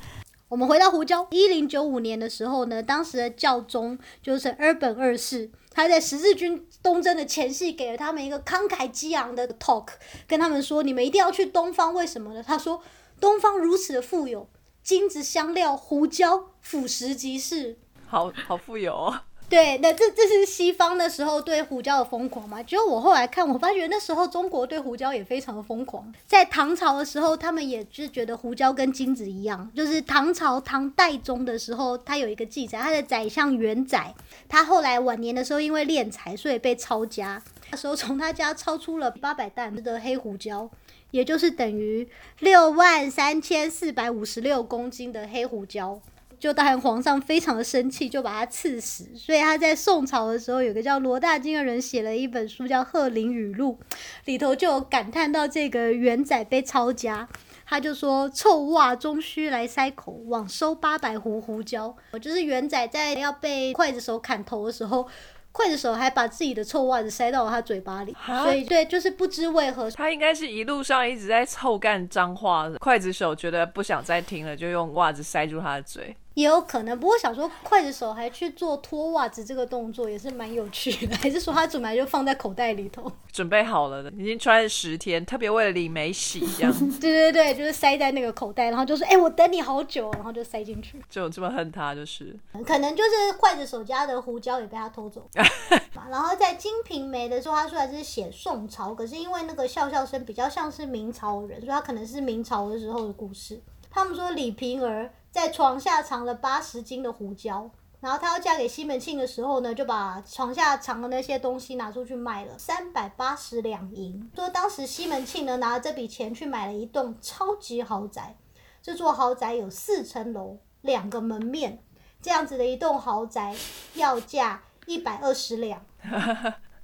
我们回到胡椒，一零九五年的时候呢，当时的教宗就是尔本二世，他在十字军东征的前夕给了他们一个慷慨激昂的 talk，跟他们说：你们一定要去东方，为什么呢？他说：东方如此的富有，金子、香料、胡椒，腐食即是。好好富有哦。对，那这这是西方的时候对胡椒的疯狂嘛？结果我后来看，我发觉那时候中国对胡椒也非常的疯狂。在唐朝的时候，他们也是觉得胡椒跟金子一样。就是唐朝唐代宗的时候，他有一个记载，他的宰相元载，他后来晚年的时候因为敛财，所以被抄家。那时候从他家抄出了八百担的黑胡椒，也就是等于六万三千四百五十六公斤的黑胡椒。就当然皇上非常的生气，就把他赐死。所以他在宋朝的时候，有个叫罗大经的人写了一本书叫《鹤林语录》，里头就有感叹到这个元载被抄家。他就说：“臭袜终须来塞口，枉收八百胡胡椒。”我就是元仔在要被刽子手砍头的时候，刽子手还把自己的臭袜子塞到了他嘴巴里，所以对，就是不知为何他应该是一路上一直在臭干脏话，刽子手觉得不想再听了，就用袜子塞住他的嘴。也有可能，不过想说刽子手还去做脱袜子这个动作也是蛮有趣的，还是说他本来就放在口袋里头？准备好了的，已经穿了十天，特别为了李梅洗，这样 对对对，就是塞在那个口袋，然后就说：“哎、我等你好久。”然后就塞进去。就这么恨他，就是可能就是刽子手家的胡椒也被他偷走。然后在《金瓶梅》的时候，他虽然是写宋朝，可是因为那个笑笑声比较像是明朝人，所以他可能是明朝的时候的故事。他们说李瓶儿在床下藏了八十斤的胡椒，然后她要嫁给西门庆的时候呢，就把床下藏的那些东西拿出去卖了，三百八十两银。说当时西门庆呢拿了这笔钱去买了一栋超级豪宅，这座豪宅有四层楼，两个门面，这样子的一栋豪宅要价一百二十两。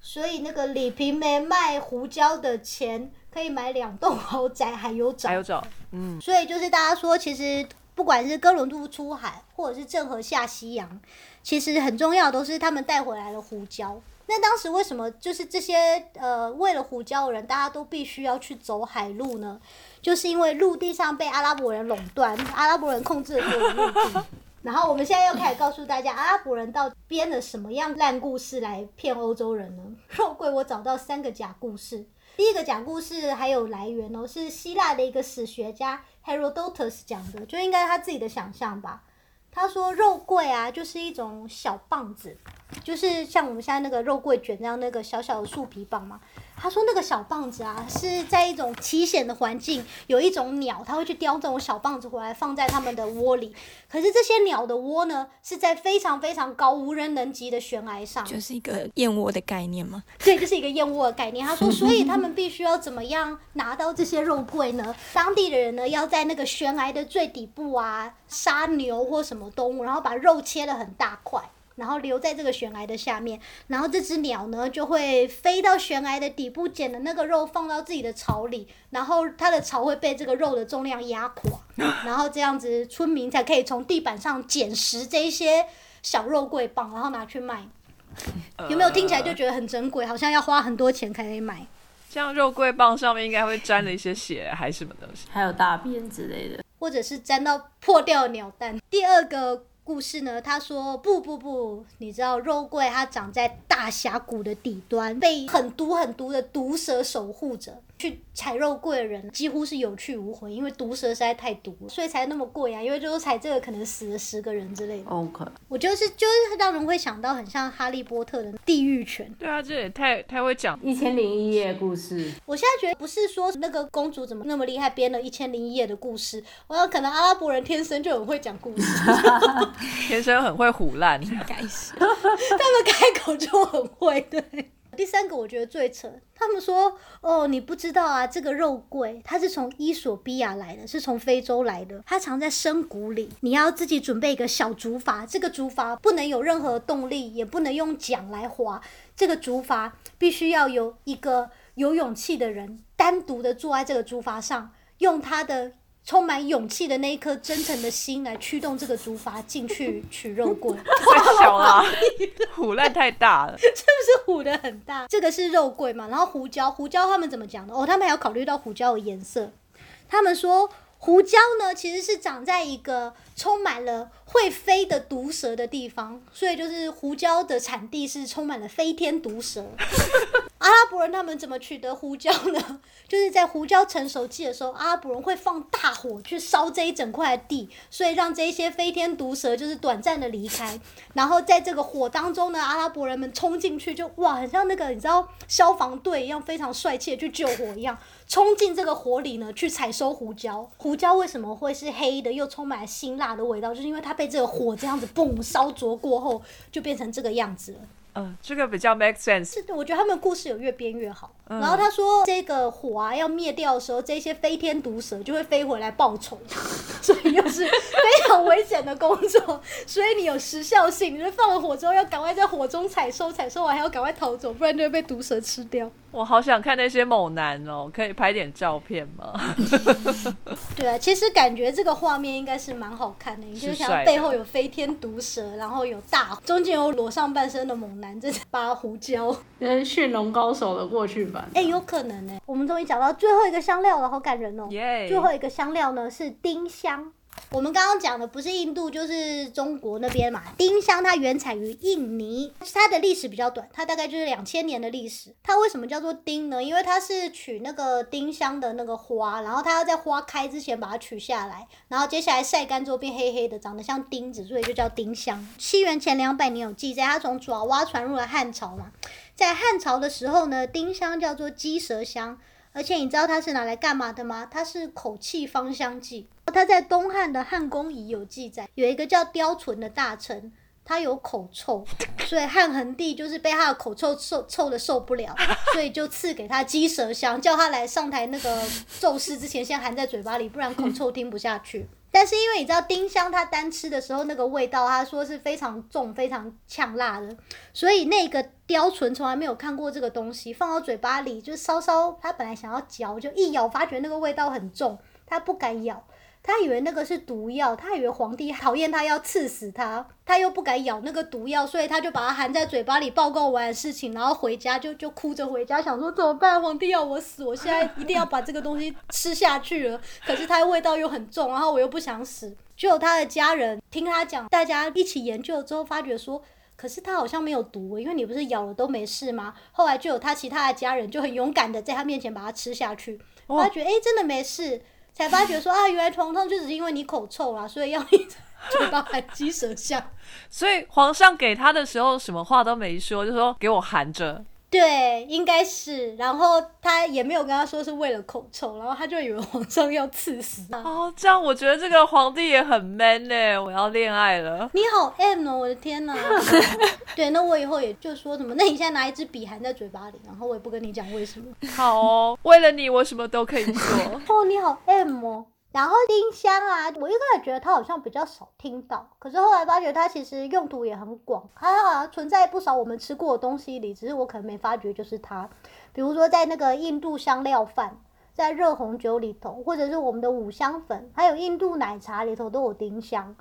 所以那个李瓶梅卖胡椒的钱可以买两栋豪宅，还有找还。有找，嗯，所以就是大家说，其实不管是哥伦布出海，或者是郑和下西洋，其实很重要都是他们带回来了胡椒。那当时为什么就是这些呃为了胡椒的人，大家都必须要去走海路呢？就是因为陆地上被阿拉伯人垄断，阿拉伯人控制了所有的陆地。然后我们现在要开始告诉大家，阿拉伯人到底编了什么样烂故事来骗欧洲人呢？肉桂，我找到三个假故事。第一个讲故事还有来源哦，是希腊的一个史学家 Herodotus 讲的，就应该他自己的想象吧。他说肉桂啊，就是一种小棒子，就是像我们现在那个肉桂卷那样那个小小的树皮棒嘛。他说那个小棒子啊，是在一种奇险的环境，有一种鸟，它会去叼这种小棒子回来，放在它们的窝里。可是这些鸟的窝呢，是在非常非常高、无人能及的悬崖上。就是一个燕窝的概念吗。对，就是一个燕窝的概念。他说，所以他们必须要怎么样拿到这些肉桂呢？当地的人呢，要在那个悬崖的最底部啊，杀牛或什么动物，然后把肉切了很大块。然后留在这个悬崖的下面，然后这只鸟呢就会飞到悬崖的底部，捡的那个肉放到自己的巢里，然后它的巢会被这个肉的重量压垮，然后这样子村民才可以从地板上捡拾这些小肉桂棒，然后拿去卖。有没有听起来就觉得很珍贵，好像要花很多钱才可以买？像肉桂棒上面应该会沾了一些血，还是什么东西？还有大便之类的，或者是沾到破掉的鸟蛋。第二个。故事呢？他说不不不，你知道肉桂它长在大峡谷的底端，被很毒很毒的毒蛇守护着。去采肉桂的人几乎是有去无回，因为毒蛇实在太毒了，所以才那么贵啊。因为就是采这个可能死了十个人之类的。OK，我就是就是让人会想到很像哈利波特的地狱犬。对啊，这也太太会讲一千零一夜故事。我现在觉得不是说那个公主怎么那么厉害，编了一千零一夜的故事。我想可能阿拉伯人天生就很会讲故事，天生很会唬烂，应该是他们开口就很会。对。第三个我觉得最扯，他们说哦，你不知道啊，这个肉桂它是从伊索比亚来的，是从非洲来的，它藏在深谷里，你要自己准备一个小竹筏，这个竹筏不能有任何动力，也不能用桨来划，这个竹筏必须要有一个有勇气的人单独的坐在这个竹筏上，用他的。充满勇气的那一颗真诚的心来驱动这个竹筏进去 取肉桂，太小了，虎烂太大了，是不是虎的很大？这个是肉桂嘛？然后胡椒，胡椒他们怎么讲的？哦，他们还要考虑到胡椒的颜色，他们说。胡椒呢，其实是长在一个充满了会飞的毒蛇的地方，所以就是胡椒的产地是充满了飞天毒蛇。阿拉伯人他们怎么取得胡椒呢？就是在胡椒成熟期的时候，阿拉伯人会放大火去烧这一整块地，所以让这些飞天毒蛇就是短暂的离开。然后在这个火当中呢，阿拉伯人们冲进去，就哇，很像那个你知道消防队一样，非常帅气的去救火一样。冲进这个火里呢，去采收胡椒。胡椒为什么会是黑的，又充满辛辣的味道？就是因为它被这个火这样子嘣烧灼过后，就变成这个样子了。嗯，这个比较 make sense。是的，我觉得他们故事有越编越好。然后他说，这个火啊要灭掉的时候，这些飞天毒蛇就会飞回来报仇，所以又是非常危险的工作。所以你有时效性，你就放了火之后要赶快在火中采收，采收完还要赶快逃走，不然就会被毒蛇吃掉。我好想看那些猛男哦，可以拍点照片吗？对啊，其实感觉这个画面应该是蛮好看的。你就想背后有飞天毒蛇，然后有大，中间有裸上半身的猛男在拔胡椒，跟驯龙高手的过去版。哎，有可能呢。我们终于讲到最后一个香料了，好感人哦。最后一个香料呢是丁香。我们刚刚讲的不是印度就是中国那边嘛？丁香它原产于印尼，它的历史比较短，它大概就是两千年的历史。它为什么叫做丁呢？因为它是取那个丁香的那个花，然后它要在花开之前把它取下来，然后接下来晒干之后变黑黑的，长得像钉子，所以就叫丁香。西元前两百年有记载，它从爪哇传入了汉朝嘛，在汉朝的时候呢，丁香叫做鸡舌香。而且你知道它是拿来干嘛的吗？它是口气芳香剂。它在东汉的汉宫仪有记载，有一个叫刁纯的大臣，他有口臭，所以汉桓帝就是被他的口臭受臭的受不了，所以就赐给他鸡舌香，叫他来上台那个奏事之前先含在嘴巴里，不然口臭听不下去。但是因为你知道丁香它单吃的时候那个味道，他说是非常重、非常呛辣的，所以那个雕唇从来没有看过这个东西，放到嘴巴里就稍稍，他本来想要嚼，就一咬发觉那个味道很重，他不敢咬。他以为那个是毒药，他以为皇帝讨厌他要刺死他，他又不敢咬那个毒药，所以他就把它含在嘴巴里报告完事情，然后回家就就哭着回家，想说怎么办？皇帝要我死，我现在一定要把这个东西吃下去了。可是它的味道又很重，然后我又不想死。就有他的家人听他讲，大家一起研究之后发觉说，可是他好像没有毒，因为你不是咬了都没事吗？后来就有他其他的家人就很勇敢的在他面前把它吃下去，发觉哎真的没事。才发觉说啊，原来彤彤就只是因为你口臭啦，所以要你 嘴巴含鸡舌香。所以皇上给他的时候，什么话都没说，就说给我含着。对，应该是。然后他也没有跟他说是为了口臭，然后他就以为皇上要赐死他。哦，这样我觉得这个皇帝也很 man 呢。我要恋爱了。你好 M 哦，我的天哪！对，那我以后也就说什么，那你现在拿一支笔含在嘴巴里，然后我也不跟你讲为什么。好哦，为了你，我什么都可以做。哦，你好 M 哦。然后丁香啊，我一开始觉得它好像比较少听到，可是后来发觉它其实用途也很广，它好像存在不少我们吃过的东西里，只是我可能没发觉就是它。比如说在那个印度香料饭，在热红酒里头，或者是我们的五香粉，还有印度奶茶里头都有丁香。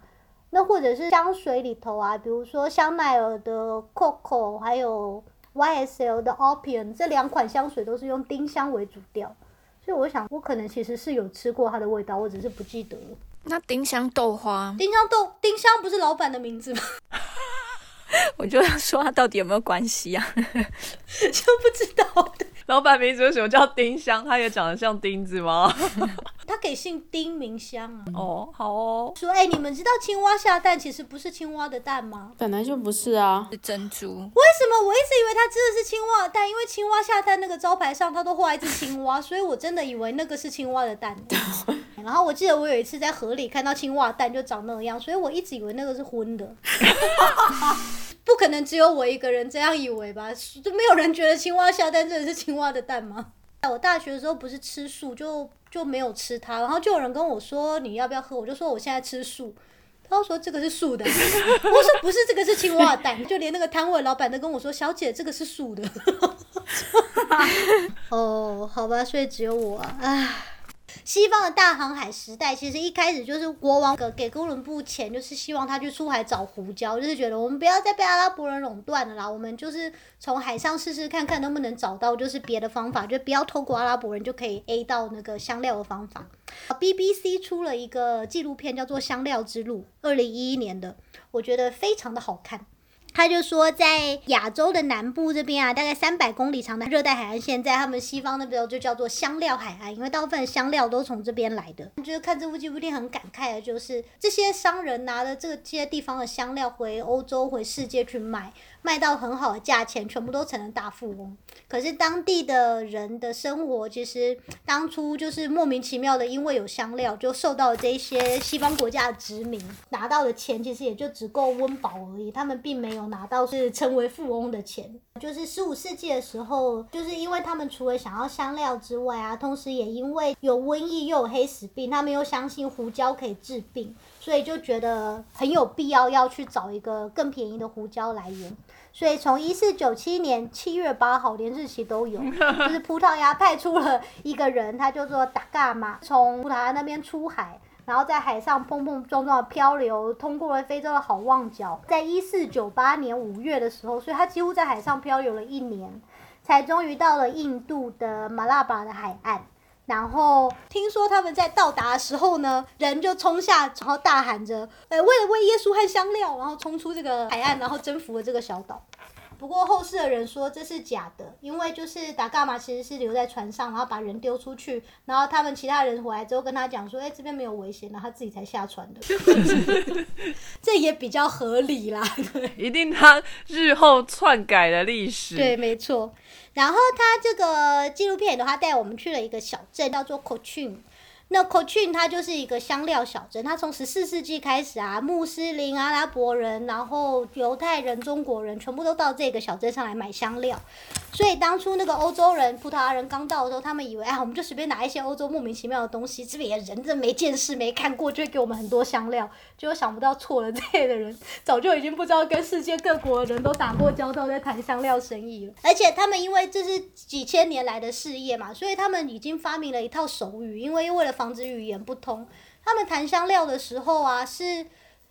那或者是香水里头啊，比如说香奈儿的 Coco，还有 YSL 的 Opium，这两款香水都是用丁香为主调。所以我想，我可能其实是有吃过它的味道，我只是不记得了。那丁香豆花，丁香豆丁香不是老板的名字吗？我就要说它到底有没有关系啊？就不知道。老板名字为什么叫丁香？他也长得像钉子吗？他可以姓丁名香啊。哦，好哦。说，哎，你们知道青蛙下蛋其实不是青蛙的蛋吗？本来就不是啊，是珍珠。为什么我一直以为它真的是青蛙蛋？因为青蛙下蛋那个招牌上它都画一只青蛙，所以我真的以为那个是青蛙的蛋。然后我记得我有一次在河里看到青蛙蛋就长那样，所以我一直以为那个是荤的。不可能只有我一个人这样以为吧？就没有人觉得青蛙下蛋真的是青蛙的蛋吗？我大学的时候不是吃素，就就没有吃它。然后就有人跟我说你要不要喝，我就说我现在吃素。他说这个是素的，我说不是，这个是青蛙蛋。就连那个摊位老板都跟我说，小姐这个是素的。哦，好吧，所以只有我，唉。西方的大航海时代，其实一开始就是国王给给哥伦布钱，就是希望他去出海找胡椒，就是觉得我们不要再被阿拉伯人垄断了啦，我们就是从海上试试看看能不能找到就是别的方法，就不要透过阿拉伯人就可以 A 到那个香料的方法。BBC 出了一个纪录片叫做《香料之路》，二零一一年的，我觉得非常的好看。他就说，在亚洲的南部这边啊，大概三百公里长的热带海岸线，在他们西方那边就叫做香料海岸，因为大部分香料都从这边来的。就是看这部纪录片很感慨的，就是这些商人拿着这些地方的香料回欧洲、回世界去卖。卖到很好的价钱，全部都成了大富翁。可是当地的人的生活，其实当初就是莫名其妙的，因为有香料，就受到了这些西方国家的殖民，拿到的钱其实也就只够温饱而已。他们并没有拿到是成为富翁的钱。就是十五世纪的时候，就是因为他们除了想要香料之外啊，同时也因为有瘟疫又有黑死病，他们又相信胡椒可以治病，所以就觉得很有必要要去找一个更便宜的胡椒来源。所以从一四九七年七月八号，连日期都有，就是葡萄牙派出了一个人，他叫做达伽马，从葡萄牙那边出海，然后在海上碰碰撞撞的漂流，通过了非洲的好望角，在一四九八年五月的时候，所以他几乎在海上漂流了一年，才终于到了印度的马拉巴的海岸。然后听说他们在到达的时候呢，人就冲下，然后大喊着：“呃，为了为耶稣和香料，然后冲出这个海岸，然后征服了这个小岛。”不过后世的人说这是假的，因为就是达伽马其实是留在船上，然后把人丢出去，然后他们其他人回来之后跟他讲说：“哎，这边没有危险然后他自己才下船的。这也比较合理啦，对，一定他日后篡改了历史。对，没错。然后他这个纪录片的话，带我们去了一个小镇，叫做 Cochin。那 Cochin 它就是一个香料小镇，它从十四世纪开始啊，穆斯林、阿拉伯人，然后犹太人、中国人，全部都到这个小镇上来买香料。所以当初那个欧洲人、葡萄牙人刚到的时候，他们以为啊，我们就随便拿一些欧洲莫名其妙的东西，这边人真没见识、没看过，就会给我们很多香料。结果想不到错了，这类的人早就已经不知道跟世界各国的人都打过交道，在谈香料生意了。而且他们因为这是几千年来的事业嘛，所以他们已经发明了一套手语，因为为了防防止语言不通，他们谈香料的时候啊，是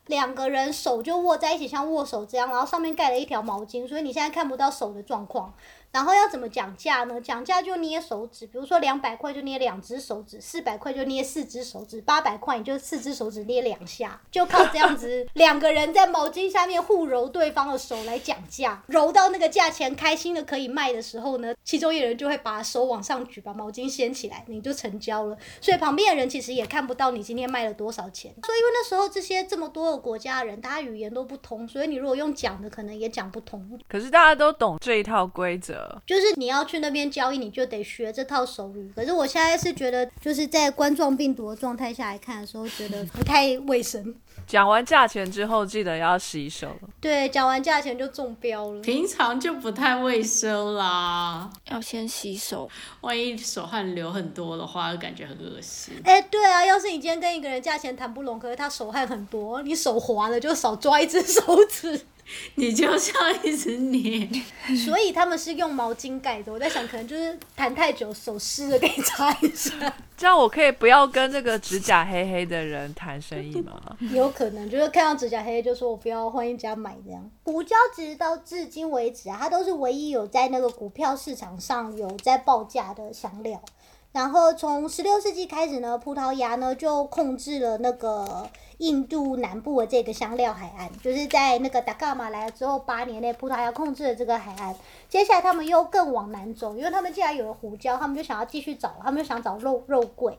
两个人手就握在一起，像握手这样，然后上面盖了一条毛巾，所以你现在看不到手的状况。然后要怎么讲价呢？讲价就捏手指，比如说两百块就捏两只手指，四百块就捏四只手指，八百块你就四只手指捏两下，就靠这样子 两个人在毛巾下面互揉对方的手来讲价，揉到那个价钱开心的可以卖的时候呢，其中一人就会把手往上举，把毛巾掀起来，你就成交了。所以旁边的人其实也看不到你今天卖了多少钱。所以因为那时候这些这么多个国家的人，大家语言都不通，所以你如果用讲的，可能也讲不通。可是大家都懂这一套规则，就是你要去那边交易，你就得学这套手语。可是我现在是觉得，就是在冠状病毒的状态下来看的时候，觉得不太卫生。讲完价钱之后记得要洗手。对，讲完价钱就中标了。平常就不太卫生啦，要先洗手。万一手汗流很多的话，感觉很恶心。哎、对啊，要是你今天跟一个人价钱谈不拢，可是他手汗很多，你手滑了就少抓一只手指，你就像一直捏，所以他们是用毛巾盖的。我在想，可能就是谈太久手湿了，可以擦一下。这样我可以不要跟这个指甲黑黑的人谈生意吗？有可能就是看到指甲黑就说我不要换一家买这样。胡椒直到至今为止啊，它都是唯一有在那个股票市场上有在报价的香料。然后从十六世纪开始呢，葡萄牙呢就控制了那个印度南部的这个香料海岸，就是在那个达伽马来了之后八年内，葡萄牙控制了这个海岸。接下来他们又更往南走，因为他们既然有了胡椒，他们就想要继续找，他们就想找肉肉桂。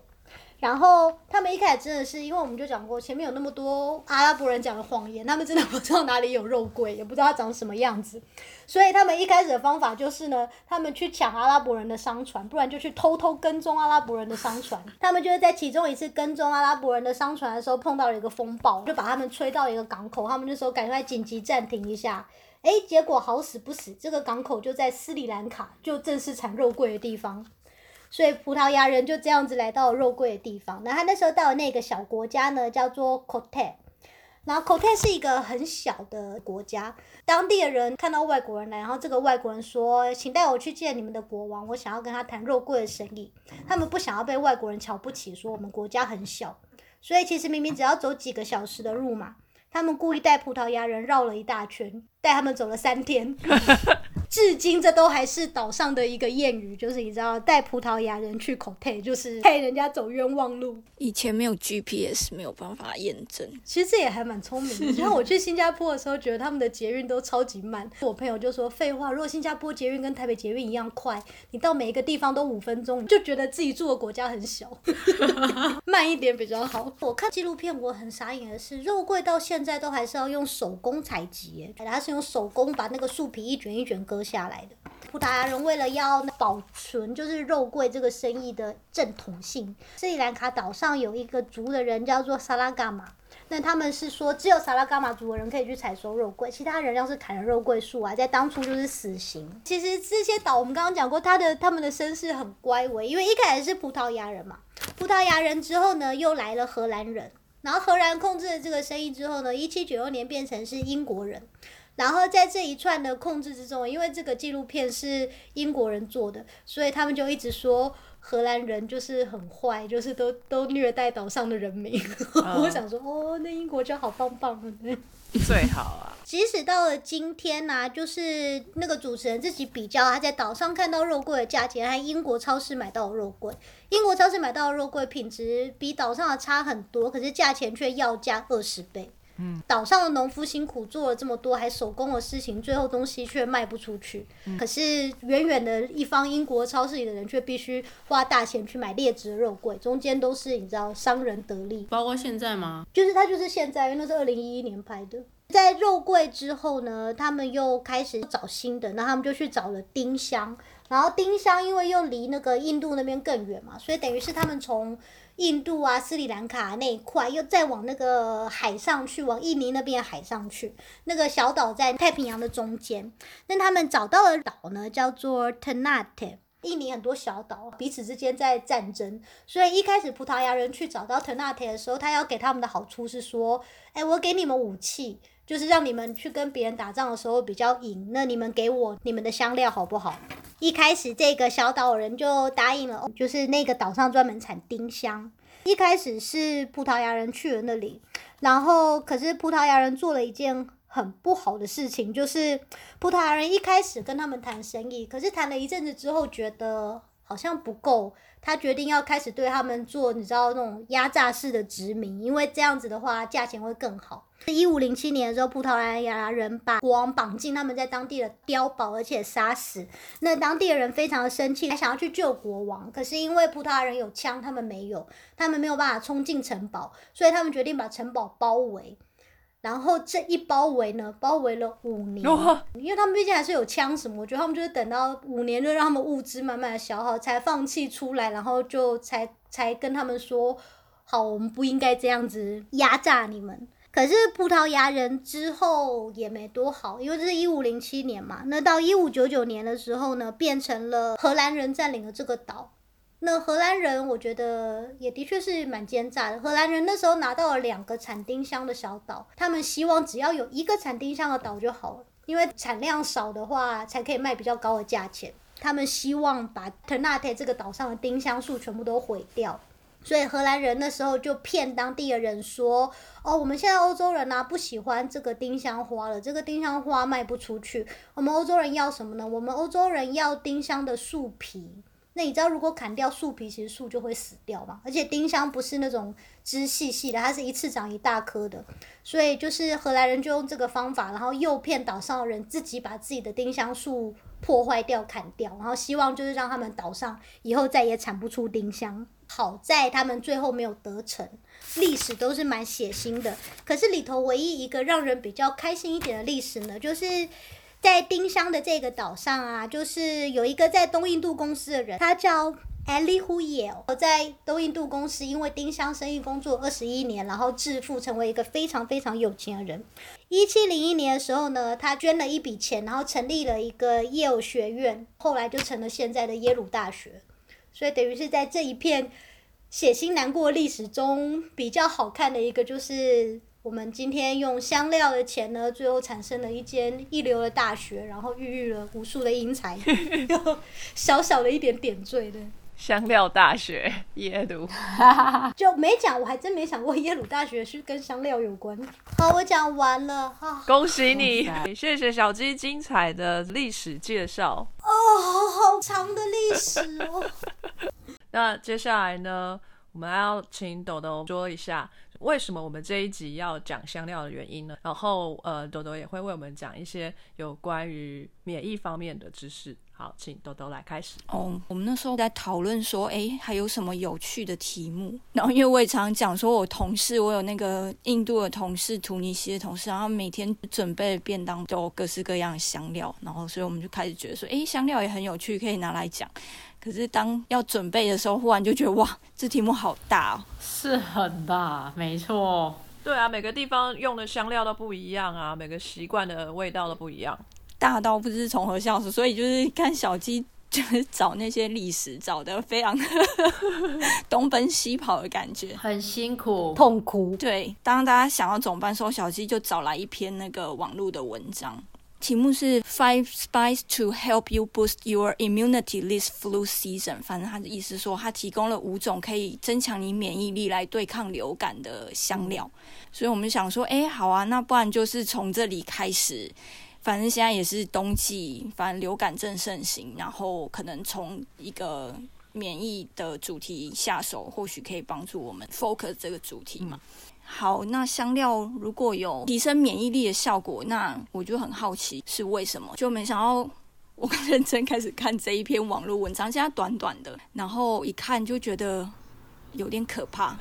然后他们一开始真的是，因为我们就讲过，前面有那么多阿拉伯人讲的谎言，他们真的不知道哪里有肉桂，也不知道它长什么样子，所以他们一开始的方法就是呢，他们去抢阿拉伯人的商船，不然就去偷偷跟踪阿拉伯人的商船。他们就是在其中一次跟踪阿拉伯人的商船的时候，碰到了一个风暴，就把他们吹到一个港口，他们那时候赶快紧急暂停一下。诶，结果好死不死，这个港口就在斯里兰卡，就正是产肉桂的地方。所以葡萄牙人就这样子来到了肉桂的地方。那他那时候到了那个小国家呢，叫做 Cote。然后 Cote 是一个很小的国家，当地的人看到外国人来，然后这个外国人说：“请带我去见你们的国王，我想要跟他谈肉桂的生意。”他们不想要被外国人瞧不起，说我们国家很小，所以其实明明只要走几个小时的路嘛，他们故意带葡萄牙人绕了一大圈，带他们走了三天。至今这都还是岛上的一个谚语，就是你知道带葡萄牙人去口 o 就是害人家走冤枉路。以前没有 GPS，没有办法验证。其实这也还蛮聪明的。然后我去新加坡的时候，觉得他们的捷运都超级慢。我朋友就说：“废话，如果新加坡捷运跟台北捷运一样快，你到每一个地方都五分钟，你就觉得自己住的国家很小，慢一点比较好。”我看纪录片，我很傻眼的是，肉桂到现在都还是要用手工采集耶，它是用手工把那个树皮一卷一卷割下来的。葡萄牙人为了要保存就是肉桂这个生意的正统性，斯里兰卡岛上有一个族的人叫做萨拉嘎玛，那他们是说只有萨拉嘎玛族的人可以去采收肉桂，其他人要是砍了肉桂树啊，在当初就是死刑。其实这些岛我们刚刚讲过，他的他们的身世很乖微，因为一开始是葡萄牙人嘛，葡萄牙人之后呢又来了荷兰人，然后荷兰控制了这个生意之后呢，一七九六年变成是英国人。然后在这一串的控制之中，因为这个纪录片是英国人做的，所以他们就一直说荷兰人就是很坏，就是都都虐待岛上的人民。我想说，哦，那英国就好棒棒的。最好啊！即使到了今天呢、就是那个主持人自己比较他在岛上看到肉桂的价钱和英国超市买到的肉桂，英国超市买到的肉桂品质比岛上的差很多，可是价钱却要价二十倍。嗯，岛上的农夫辛苦做了这么多还手工的事情，最后东西却卖不出去。可是远远的一方英国超市里的人却必须花大钱去买劣质的肉桂，中间都是你知道商人得利。包括现在吗？就是它就是现在，因为那是二零一一年拍的。在肉桂之后呢，他们又开始找新的，那他们就去找了丁香。然后丁香因为又离那个印度那边更远嘛，所以等于是他们从印度啊、斯里兰卡那一块又再往那个海上去，往印尼那边海上去。那个小岛在太平洋的中间。那他们找到的岛呢，叫做 Ternate。印尼很多小岛彼此之间在战争，所以一开始葡萄牙人去找到 Ternate 的时候，他要给他们的好处是说，哎，我给你们武器，就是让你们去跟别人打仗的时候比较赢。那你们给我你们的香料好不好？一开始这个小岛人就答应了，就是那个岛上专门产丁香。一开始是葡萄牙人去了那里，然后可是葡萄牙人做了一件很不好的事情，就是葡萄牙人一开始跟他们谈生意，可是谈了一阵子之后，觉得好像不够，他决定要开始对他们做，你知道那种压榨式的殖民，因为这样子的话，价钱会更好。一五零七年的时候，葡萄牙人把国王绑进他们在当地的碉堡，而且杀死。那当地的人非常的生气，还想要去救国王，可是因为葡萄牙人有枪，他们没有，他们没有办法冲进城堡，所以他们决定把城堡包围。然后这一包围呢，包围了五年，因为他们毕竟还是有枪什么，我觉得他们就是等到五年，就让他们物资慢慢的消耗，才放弃出来，然后就才才跟他们说，好，我们不应该这样子压榨你们。可是葡萄牙人之后也没多好，因为这是一五零七年嘛。那到一五九九年的时候呢，变成了荷兰人占领了这个岛。那荷兰人我觉得也的确是蛮奸诈的。荷兰人那时候拿到了两个产丁香的小岛，他们希望只要有一个产丁香的岛就好了，因为产量少的话才可以卖比较高的价钱。他们希望把 Ternate 这个岛上的丁香树全部都毁掉。所以荷兰人那时候就骗当地的人说：“哦，我们现在欧洲人呢不喜欢这个丁香花了，这个丁香花卖不出去。我们欧洲人要什么呢？我们欧洲人要丁香的树皮。那你知道如果砍掉树皮，其实树就会死掉嘛？而且丁香不是那种枝细细的，它是一次长一大棵的。所以就是荷兰人就用这个方法，然后诱骗岛上的人自己把自己的丁香树破坏掉、砍掉，然后希望就是让他们岛上以后再也产不出丁香。”好在他们最后没有得逞，历史都是蛮血腥的。可是里头唯一一个让人比较开心一点的历史呢，就是在丁香的这个岛上啊，就是有一个在东印度公司的人，他叫 Ali Hu Ye，在东印度公司因为丁香生意工作二十一年，然后致富成为一个非常非常有钱的人。一七零一年的时候呢，他捐了一笔钱，然后成立了一个耶鲁学院，后来就成了现在的耶鲁大学。所以等于是在这一片血腥难过历史中，比较好看的一个，就是我们今天用香料的钱呢，最后产生了一间一流的大学，然后孕育了无数的英才，小小的一点点缀的。香料大学 耶鲁，就没讲，我还真没想过耶鲁大学是跟香料有关。好，我讲完了哈，恭喜你，谢谢小鸡精彩的历史介绍。哦，好长的历史哦。那接下来呢，我们要请豆豆说一下为什么我们这一集要讲香料的原因呢？然后呃，豆豆也会为我们讲一些有关于免疫方面的知识。好，请豆豆来开始。哦，我们那时候在讨论说，哎，还有什么有趣的题目？然后因为我也常讲说，我同事，我有那个印度的同事、突尼西的同事，然后每天准备便当都有各式各样的香料，然后所以我们就开始觉得说，哎，香料也很有趣，可以拿来讲。可是当要准备的时候，忽然就觉得哇，这题目好大哦，是很大，没错。对啊，每个地方用的香料都不一样啊，每个习惯的味道都不一样，大到不知从何下手。所以就是看小鸡，就是找那些历史，找的非常 东奔西跑的感觉，很辛苦、痛苦。对，当大家想要怎么办时候，小鸡就找来一篇那个网络的文章。题目是 Five Spice to help you boost your immunity this flu season。反正他的意思说，他提供了五种可以增强你免疫力来对抗流感的香料。所以我们想说，哎，好啊，那不然就是从这里开始。反正现在也是冬季，反正流感正盛行，然后可能从一个免疫的主题下手，或许可以帮助我们 focus 这个主题嘛。好，那香料如果有提升免疫力的效果，那我就很好奇是为什么？就没想到我认真开始看这一篇网络文章，现在短短的，然后一看就觉得有点可怕。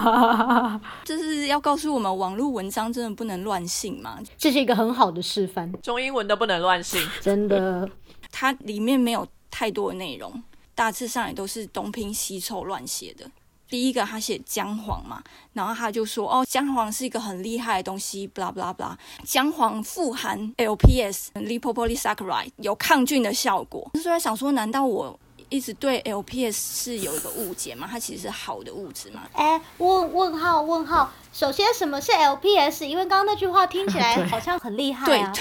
这是要告诉我们，网络文章真的不能乱信吗？这是一个很好的示范，中英文都不能乱信，真的。它里面没有太多的内容，大致上也都是东拼西凑乱写的。第一个他写姜黄嘛，然后他就说哦，姜黄是一个很厉害的东西，blah blah blah，姜黄富含 LPS（lipopolysaccharide），有抗菌的效果。所以在想说，难道我一直对 LPS 是有一个误解吗？它其实是好的物质吗？哎，问问号问号。首先，什么是 LPS？因为刚刚那句话听起来好像很厉害啊。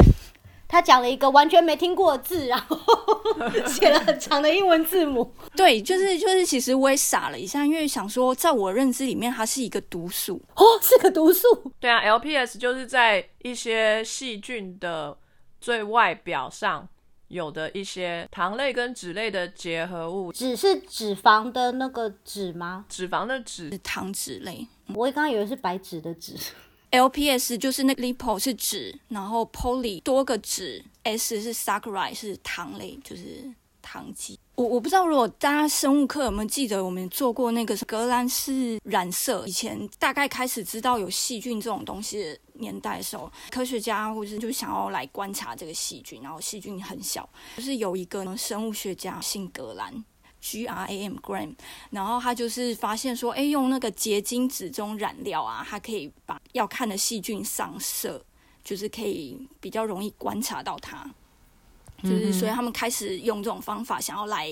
他讲了一个完全没听过的字，然后 写了很长的英文字母。对，就是就是，其实我也傻了一下，因为想说，在我认知里面，它是一个毒素。哦，是个毒素。对啊，LPS 就是在一些细菌的最外表上有的一些糖类跟脂类的结合物，脂是脂肪的那个脂吗？脂肪的脂是糖脂类。我刚刚以为是白纸的纸。LPS 就是那个 lipo 是脂，然后 poly 多个脂，S 是 saccharide 是糖类，就是糖基。我我不知道，如果大家生物课有没有记得，我们做过那个革兰氏染色，以前大概开始知道有细菌这种东西的年代的时候，科学家或是就想要来观察这个细菌，然后细菌很小，就是有一个生物学家姓格兰。G R A M Gram，然后他就是发现说，哎，用那个结晶纸这种染料啊，它可以把要看的细菌上色，就是可以比较容易观察到它。就是所以他们开始用这种方法，想要来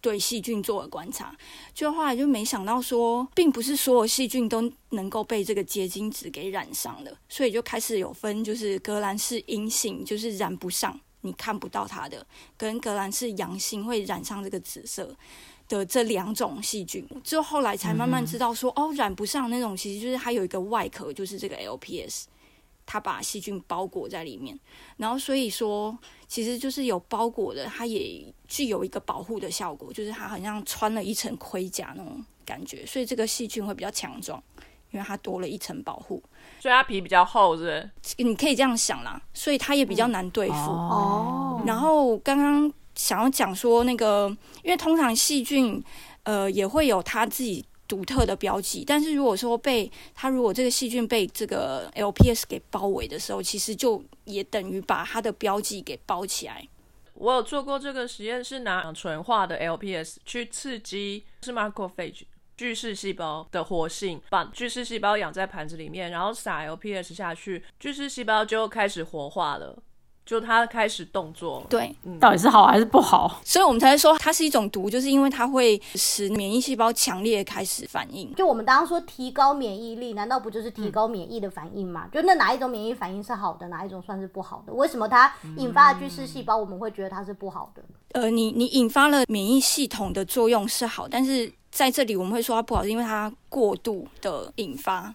对细菌做了观察。就后来就没想到说，并不是所有细菌都能够被这个结晶纸给染上的，所以就开始有分，就是革兰氏阴性，就是染不上。你看不到它的，跟格兰氏阳性会染上这个紫色的这两种细菌，之后后来才慢慢知道说，哦，染不上那种，其实就是它有一个外壳，就是这个 LPS，它把细菌包裹在里面，然后所以说，其实就是有包裹的，它也具有一个保护的效果，就是它好像穿了一层盔甲那种感觉，所以这个细菌会比较强壮。因为它多了一层保护，所以它皮比较厚，是不是？你可以这样想啦，所以它也比较难对付。哦然后刚刚想要讲说那个，因为通常细菌呃也会有它自己独特的标记，但是如果说被它如果这个细菌被这个 LPS 给包围的时候，其实就也等于把它的标记给包起来。我有做过这个实验，是拿纯化的 LPS 去刺激是 macrophage。巨噬细胞的活性，把巨噬细胞养在盘子里面，然后撒 LPS 下去，巨噬细胞就开始活化了，就它开始动作。对，到底是好还是不好？所以我们才会说它是一种毒，就是因为它会使免疫细胞强烈开始反应。就我们刚刚说提高免疫力，难道不就是提高免疫的反应吗？就那哪一种免疫反应是好的，哪一种算是不好的？为什么它引发的巨噬细胞，我们会觉得它是不好的？呃，你你引发了免疫系统的作用是好，但是在这里我们会说它不好，是因为它过度的引发。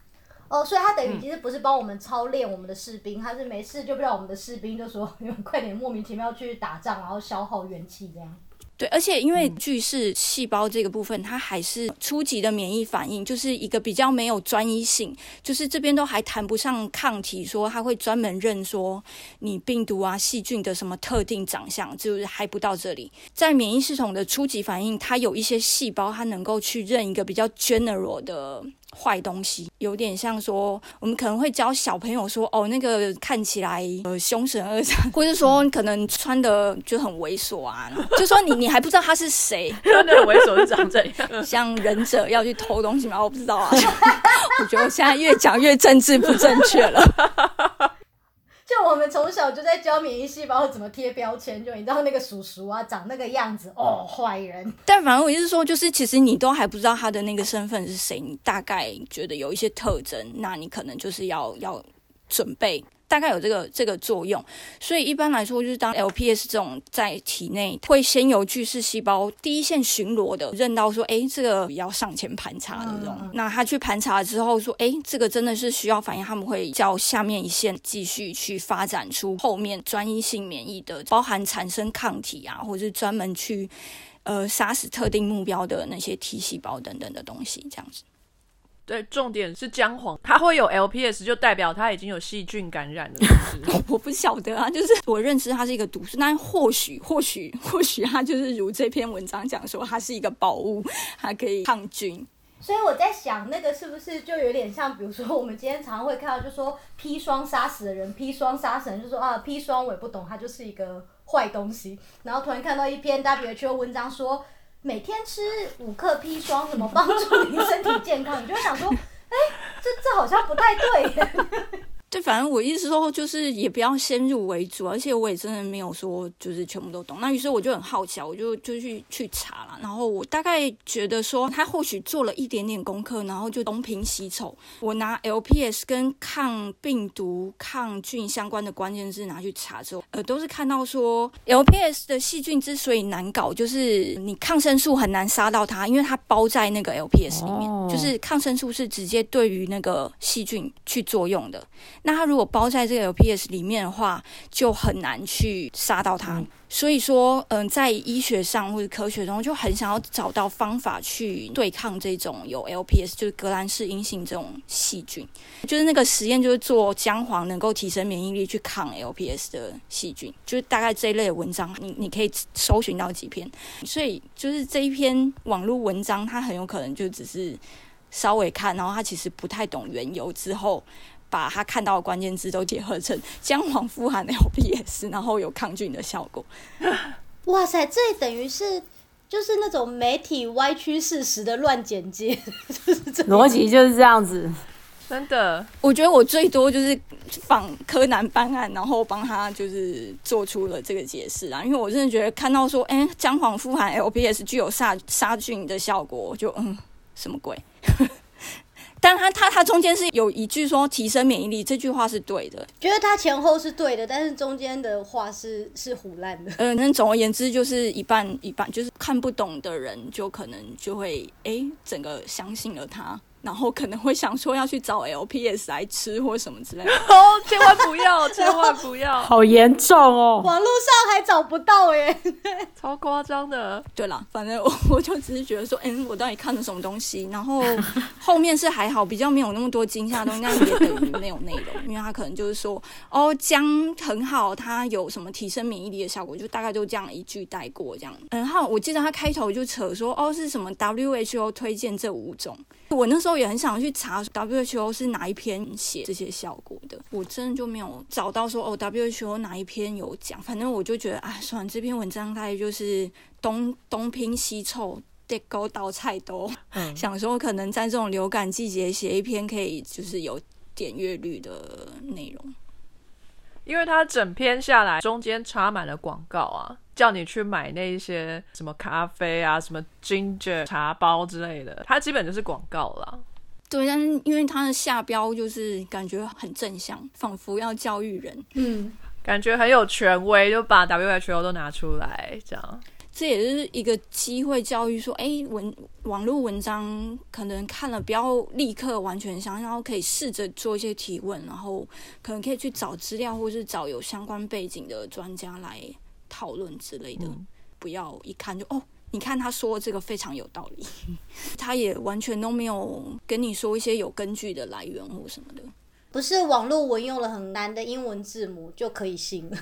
哦，所以他等于其实不是帮我们操练我们的士兵，他是没事就让我们的士兵就说 快点莫名其妙去打仗，然后消耗元气这样。对，而且因为巨噬细胞这个部分，它还是初级的免疫反应，就是一个比较没有专一性，就是这边都还谈不上抗体，说它会专门认说你病毒啊、细菌的什么特定长相，就是还不到这里。在免疫系统的初级反应，它有一些细胞，它能够去认一个比较 general 的。坏东西有点像说，我们可能会教小朋友说，哦，那个看起来呃凶神恶煞，或者说可能穿的就很猥琐啊，就说你你还不知道他是谁，穿的猥琐是长这样，像忍者要去偷东西吗？我不知道啊，我觉得我现在越讲越政治不正确了。就我们从小就在教免疫细胞怎么贴标签，就你知道那个叔叔啊长那个样子，哦，坏人。但反正我意思是说，就是其实你都还不知道他的那个身份是谁，你大概觉得有一些特征，那你可能就是要要准备。大概有这个这个作用，所以一般来说，就是当 LPS 这种在体内会先由巨噬细胞第一线巡逻的认到说，哎，这个要上前盘查的这种，那他去盘查之后说，哎，这个真的是需要反应，他们会叫下面一线继续去发展出后面专一性免疫的，包含产生抗体啊，或者是专门去呃杀死特定目标的那些 T 细胞等等的东西，这样子。对，重点是姜黄，它会有 LPS，就代表它已经有细菌感染了。我不晓得啊，就是我认知它是一个毒素，但或许或许或许它就是如这篇文章讲说，它是一个宝物，它可以抗菌。所以我在想，那个是不是就有点像，比如说我们今天常常会看到，就说砒霜杀死的人，砒霜杀死人，就说啊，砒霜我也不懂，它就是一个坏东西。然后突然看到一篇 WHO 文章说。每天吃五克砒霜，怎么帮助你身体健康？你就会想说，哎、这这好像不太对。对，反正我意思说，就是也不要先入为主，而且我也真的没有说就是全部都懂。那于是我就很好奇，我就就去去查了。然后我大概觉得说，他或许做了一点点功课，然后就东拼西凑。我拿 LPS 跟抗病毒、抗菌相关的关键字拿去查之后，呃，都是看到说 LPS 的细菌之所以难搞，就是你抗生素很难杀到它，因为它包在那个 LPS 里面，哦就是抗生素是直接对于那个细菌去作用的。那它如果包在这个 LPS 里面的话，就很难去杀到它。所以说，嗯，在医学上或者科学中，就很想要找到方法去对抗这种有 LPS，就是革兰氏阴性这种细菌。就是那个实验，就是做姜黄能够提升免疫力去抗 LPS 的细菌，就是大概这一类的文章，你你可以搜寻到几篇。所以就是这一篇网络文章，它很有可能就只是稍微看，然后他其实不太懂缘由之后。把他看到的关键字都结合成姜黄富含 LPS，然后有抗菌的效果。哇塞，这等于是就是那种媒体歪曲事实的乱剪接，就是这逻辑就是这样子。真的，我觉得我最多就是仿柯南办案，然后帮他就是做出了这个解释啊。因为我真的觉得看到说，哎、姜黄富含 LPS 具有杀杀菌的效果，我就嗯，什么鬼？但他他他中间是有一句说提升免疫力，这句话是对的。觉得他前后是对的，但是中间的话是是胡乱的。呃，那总而言之就是一半一半，就是看不懂的人就可能就会哎，整个相信了他，然后可能会想说要去找 LPS 来吃或什么之类的。哦，千万不要，千万不要，好严重哦！网络上还找不到耶，超夸张的。对啦，反正我我就只是觉得说，嗯，我到底看了什么东西？然后后面是还好，比较没有那么多惊吓的东西，但也等于没有内容，因为他可能就是说，哦，姜很好，它有什么提升免疫力的效果，就大概就这样一句带过这样。嗯，然后我记得他开头就扯说，哦，是什么 WHO 推荐这五种。我那时候也很想去查 WHO 是哪一篇写这些效果的，我真的就没有找到说哦 WHO 哪一篇有讲，反正我就觉得啊，算了，这篇文章大概就是东东拼西凑。得勾到菜都、嗯想说可能在这种流感季节写一篇可以就是有点阅率的内容，因为它整篇下来中间插满了广告啊，叫你去买那一些什么咖啡啊、什么 ginger 茶包之类的，它基本就是广告啦。对，但是因为它的下标就是感觉很正向，仿佛要教育人，嗯，感觉很有权威，就把 WHO 都拿出来，这样。这也是一个机会教育说，哎，文网络文章可能看了不要立刻完全相信，然后可以试着做一些提问，然后可能可以去找资料，或是找有相关背景的专家来讨论之类的，嗯不要一看就哦。你看他说这个非常有道理，他也完全都没有跟你说一些有根据的来源或什么的。不是网络文用了很难的英文字母就可以信了。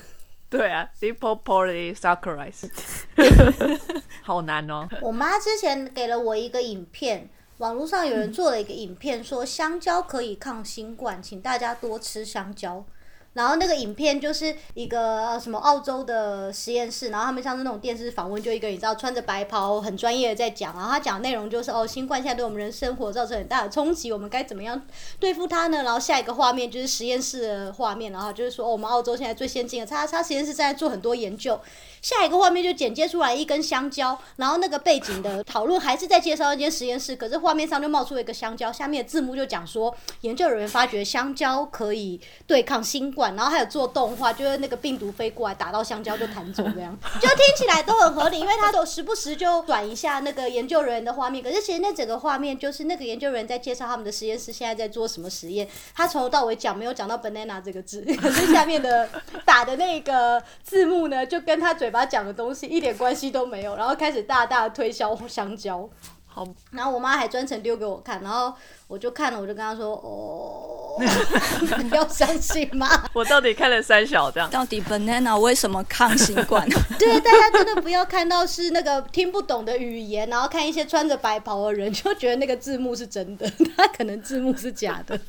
对啊，lipopolysaccharide，好难哦。我妈之前给了我一个影片，网络上有人做了一个影片，说香蕉可以抗新冠，请大家多吃香蕉。然后那个影片就是一个什么澳洲的实验室，然后他们像是那种电视访问，就一个你知道穿着白袍很专业的在讲，然后他讲的内容就是哦，新冠现在对我们人生活造成很大的冲击，我们该怎么样对付它呢？然后下一个画面就是实验室的画面，然后就是说、我们澳洲现在最先进的叉叉实验室在做很多研究，下一个画面就剪接出来一根香蕉，然后那个背景的讨论还是在介绍一间实验室，可是画面上就冒出了一个香蕉，下面的字幕就讲说，研究人员发觉香蕉可以对抗新冠，然后还有做动画，就是那个病毒飞过来打到香蕉就弹走这样，就听起来都很合理，因为他都时不时就转一下那个研究人员的画面，可是其实那整个画面就是那个研究人员在介绍他们的实验室现在在做什么？实验，他从头到尾讲没有讲到 banana 这个字，可是下面的打的那个字幕呢，就跟他嘴巴讲的东西一点关系都没有，然后开始大大的推销香蕉。好，然后我妈还专程丢给我看，然后我就看了，我就跟她说：“哦，你要相信吗。我到底看了三小这样，到底 banana 为什么抗新冠？对，大家真的不要看到是那个听不懂的语言，然后看一些穿着白袍的人，就觉得那个字幕是真的，他可能字幕是假的。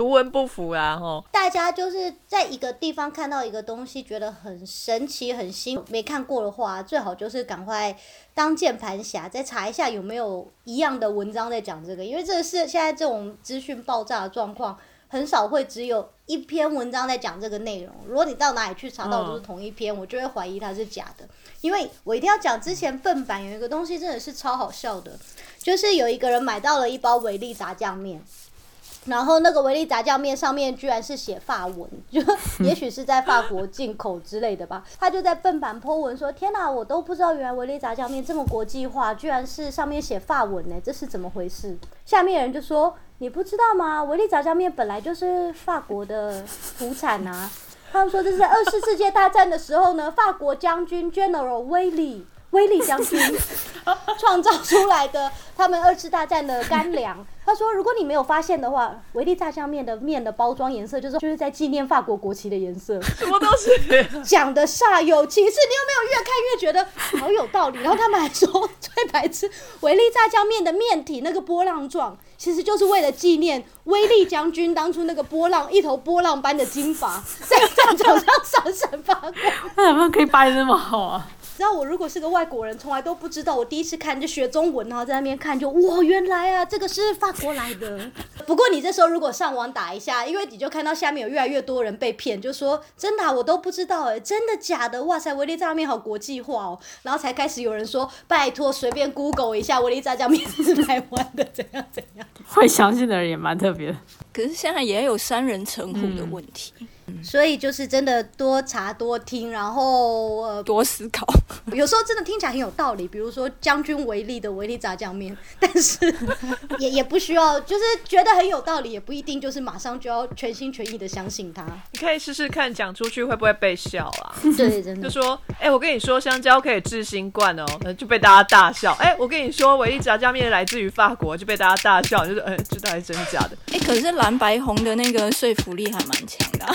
图文不符啊，吼。大家就是在一个地方看到一个东西，觉得很神奇、很新，没看过的话，最好就是赶快当键盘侠，再查一下有没有一样的文章在讲这个，因为这个是现在这种资讯爆炸的状况。很少会只有一篇文章在讲这个内容。如果你到哪里去查到嗯都是同一篇，我就会怀疑它是假的。因为我一定要讲，之前笨版有一个东西真的是超好笑的，就是有一个人买到了一包维力炸酱面。然后那个维力炸酱面上面居然是写法文，就 也许是在法国进口之类的吧。他就在笨版 po 文说：“天哪，我都不知道原来维力炸酱面这么国际化，居然是上面写法文呢，这是怎么回事？”下面人就说：“你不知道吗？维力炸酱面本来就是法国的土产啊。”他们说这是在二次世界大战的时候呢，法国将军 General 威利威利将军 创造出来的他们二次大战的干粮。他说，如果你没有发现的话，维力炸酱面的面的包装颜色就是就是在纪念法国国旗的颜色，什么东西？讲的煞有其事，你有没有越看越觉得好有道理？然后他们还说最白痴，维力炸酱面的面体那个波浪状，其实就是为了纪念威利将军当初那个波浪一头波浪般的金发，在战场上闪闪发光。那怎么可以掰得那么好啊？知道我如果是个外国人，从来都不知道。我第一次看就学中文，然后在那边看就哇，原来啊，这个是法国来的。不过你这时候如果上网打一下，因为你就看到下面有越来越多人被骗，就说真的、啊、我都不知道哎，真的假的？哇塞，维力炸酱面好国际化哦。然后才开始有人说，拜托随便 Google 一下维力炸酱面是台湾的，怎样怎样。会相信的人也蛮特别的。可是现在也有三人成虎的问题，所以就是真的多查多听，然后呃多思考。有时候真的听起来很有道理，比如说将军维力的维力炸酱面，但是 也也不需要，就是觉得很有道理，也不一定就是马上就要全心全意的相信他。你可以试试看讲出去会不会被笑啊？对，真的。就说，哎、我跟你说，香蕉可以治新冠哦，呃就被大家大笑。哎、我跟你说，维力炸酱面来自于法国，就被大家大笑。就是，哎、这到底是真假的？哎、可是蓝白红的那个说服力还蛮强的、啊。